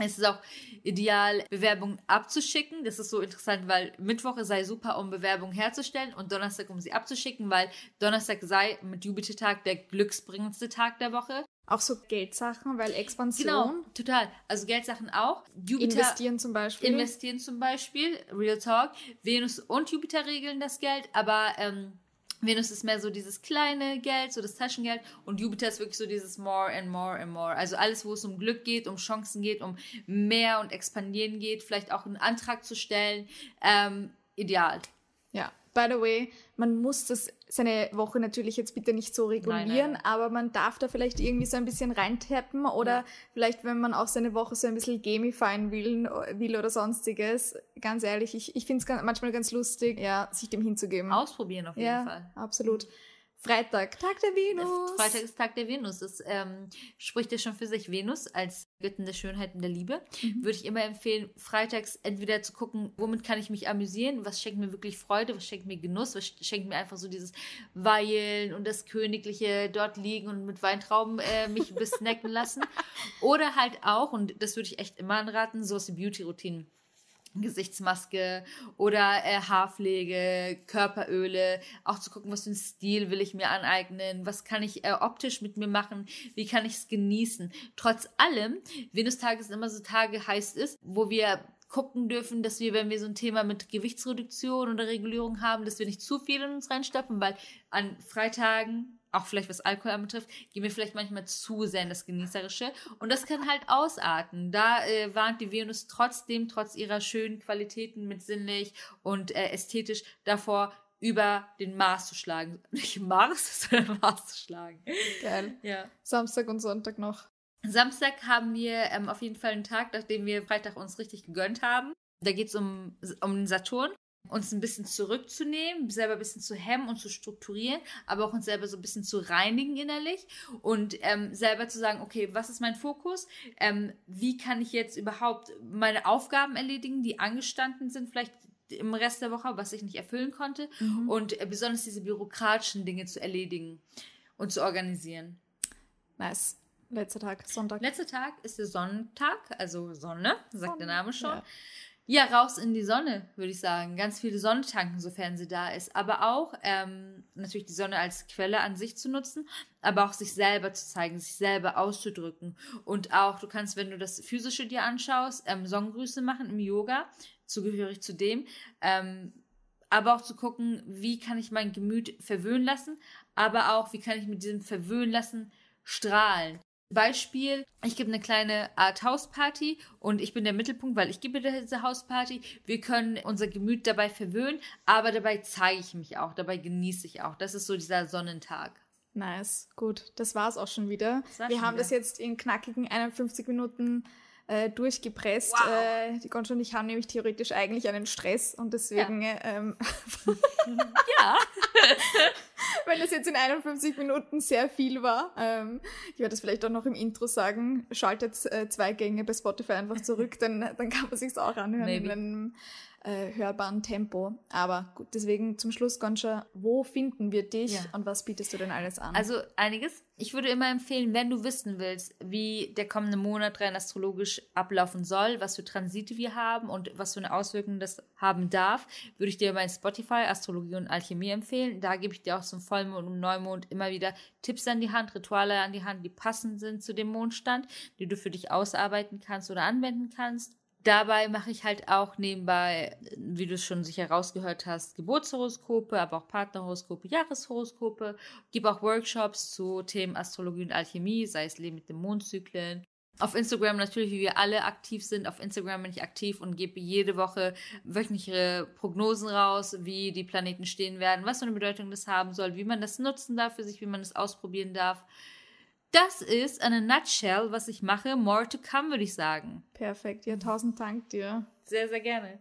Es ist auch ideal, Bewerbungen abzuschicken. Das ist so interessant, weil Mittwoch sei super, um Bewerbungen herzustellen und Donnerstag, um sie abzuschicken, weil Donnerstag sei mit Jupiter-Tag der glücksbringendste Tag der Woche. Auch so Geldsachen, weil Expansion. Genau, total. Also Geldsachen auch. Jupiter, investieren zum Beispiel. Investieren zum Beispiel, Real Talk. Venus und Jupiter regeln das Geld, aber ähm, Venus ist mehr so dieses kleine Geld, so das Taschengeld und Jupiter ist wirklich so dieses more and more and more. Also alles, wo es um Glück geht, um Chancen geht, um mehr und expandieren geht, vielleicht auch einen Antrag zu stellen. Ähm, ideal. Ja, by the way, man muss das seine Woche natürlich jetzt bitte nicht so regulieren, nein, nein. aber man darf da vielleicht irgendwie so ein bisschen reintappen oder ja. vielleicht, wenn man auch seine Woche so ein bisschen gamifyen will, will oder sonstiges. Ganz ehrlich, ich, ich finde es manchmal ganz lustig, ja, sich dem hinzugeben. Ausprobieren auf jeden ja, Fall. Absolut. Freitag, Tag der Venus. Freitag ist Tag der Venus. Das ähm, spricht ja schon für sich. Venus als Göttin der Schönheit und der Liebe. Mhm. Würde ich immer empfehlen, freitags entweder zu gucken, womit kann ich mich amüsieren, was schenkt mir wirklich Freude, was schenkt mir Genuss, was schenkt mir einfach so dieses Weilen und das Königliche dort liegen und mit Weintrauben äh, mich *laughs* besnacken lassen. Oder halt auch, und das würde ich echt immer anraten, so aus Beauty-Routinen Gesichtsmaske oder äh, Haarpflege, Körperöle, auch zu gucken, was für einen Stil will ich mir aneignen, was kann ich äh, optisch mit mir machen, wie kann ich es genießen. Trotz allem, Venus-Tage sind immer so Tage, heißt es, wo wir gucken dürfen, dass wir, wenn wir so ein Thema mit Gewichtsreduktion oder Regulierung haben, dass wir nicht zu viel in uns reinstopfen, weil an Freitagen auch vielleicht was Alkohol anbetrifft, gehen wir vielleicht manchmal zu sehr in das Genießerische. Und das kann halt ausarten. Da äh, warnt die Venus trotzdem, trotz ihrer schönen Qualitäten mit sinnlich und äh, ästhetisch, davor, über den Mars zu schlagen. *laughs* Nicht Mars, *laughs* sondern Mars zu schlagen. Geil. Ja. Samstag und Sonntag noch. Samstag haben wir ähm, auf jeden Fall einen Tag, nachdem wir Freitag uns richtig gegönnt haben. Da geht es um, um den Saturn uns ein bisschen zurückzunehmen, selber ein bisschen zu hemmen und zu strukturieren, aber auch uns selber so ein bisschen zu reinigen innerlich und ähm, selber zu sagen, okay, was ist mein Fokus? Ähm, wie kann ich jetzt überhaupt meine Aufgaben erledigen, die angestanden sind, vielleicht im Rest der Woche, was ich nicht erfüllen konnte mhm. und äh, besonders diese bürokratischen Dinge zu erledigen und zu organisieren. Nice. Letzter Tag, Sonntag. Letzter Tag ist der Sonntag, also Sonne, sagt Sonne, der Name schon. Ja. Ja, raus in die Sonne, würde ich sagen. Ganz viele Sonne tanken, sofern sie da ist. Aber auch ähm, natürlich die Sonne als Quelle an sich zu nutzen, aber auch sich selber zu zeigen, sich selber auszudrücken. Und auch, du kannst, wenn du das Physische dir anschaust, ähm, Sonnengrüße machen im Yoga, zugehörig zu dem. Ähm, aber auch zu gucken, wie kann ich mein Gemüt verwöhnen lassen, aber auch, wie kann ich mit diesem Verwöhnen lassen strahlen. Beispiel, ich gebe eine kleine Art Hausparty und ich bin der Mittelpunkt, weil ich gebe diese Hausparty. Wir können unser Gemüt dabei verwöhnen, aber dabei zeige ich mich auch, dabei genieße ich auch. Das ist so dieser Sonnentag. Nice, gut. Das war's auch schon wieder. Wir schon haben wieder. das jetzt in knackigen 51 Minuten äh, durchgepresst. Wow. Äh, die Gonsch und ich haben nämlich theoretisch eigentlich einen Stress und deswegen. Ja. Ähm, *laughs* ja. *laughs* weil das jetzt in 51 Minuten sehr viel war. Ähm, ich werde das vielleicht auch noch im Intro sagen. Schaltet äh, zwei Gänge bei Spotify einfach zurück, dann, dann kann man sich auch anhören Maybe. in einem äh, hörbaren Tempo. Aber gut, deswegen zum Schluss, Gonscha, wo finden wir dich ja. und was bietest du denn alles an? Also einiges. Ich würde immer empfehlen, wenn du wissen willst, wie der kommende Monat rein astrologisch ablaufen soll, was für Transite wir haben und was für eine Auswirkung das haben darf, würde ich dir mein Spotify Astrologie und Alchemie empfehlen. Da gebe ich dir auch zum Vollmond und Neumond immer wieder Tipps an die Hand, Rituale an die Hand, die passend sind zu dem Mondstand, die du für dich ausarbeiten kannst oder anwenden kannst. Dabei mache ich halt auch nebenbei, wie du es schon sicher rausgehört hast, Geburtshoroskope, aber auch Partnerhoroskope, Jahreshoroskope. Gebe auch Workshops zu Themen Astrologie und Alchemie, sei es Leben mit den Mondzyklen. Auf Instagram natürlich, wie wir alle aktiv sind. Auf Instagram bin ich aktiv und gebe jede Woche wöchentliche Prognosen raus, wie die Planeten stehen werden, was für eine Bedeutung das haben soll, wie man das nutzen darf für sich, wie man das ausprobieren darf. Das ist eine Nutshell, was ich mache. More to come, würde ich sagen. Perfekt. Ja, tausend Dank dir. Sehr, sehr gerne.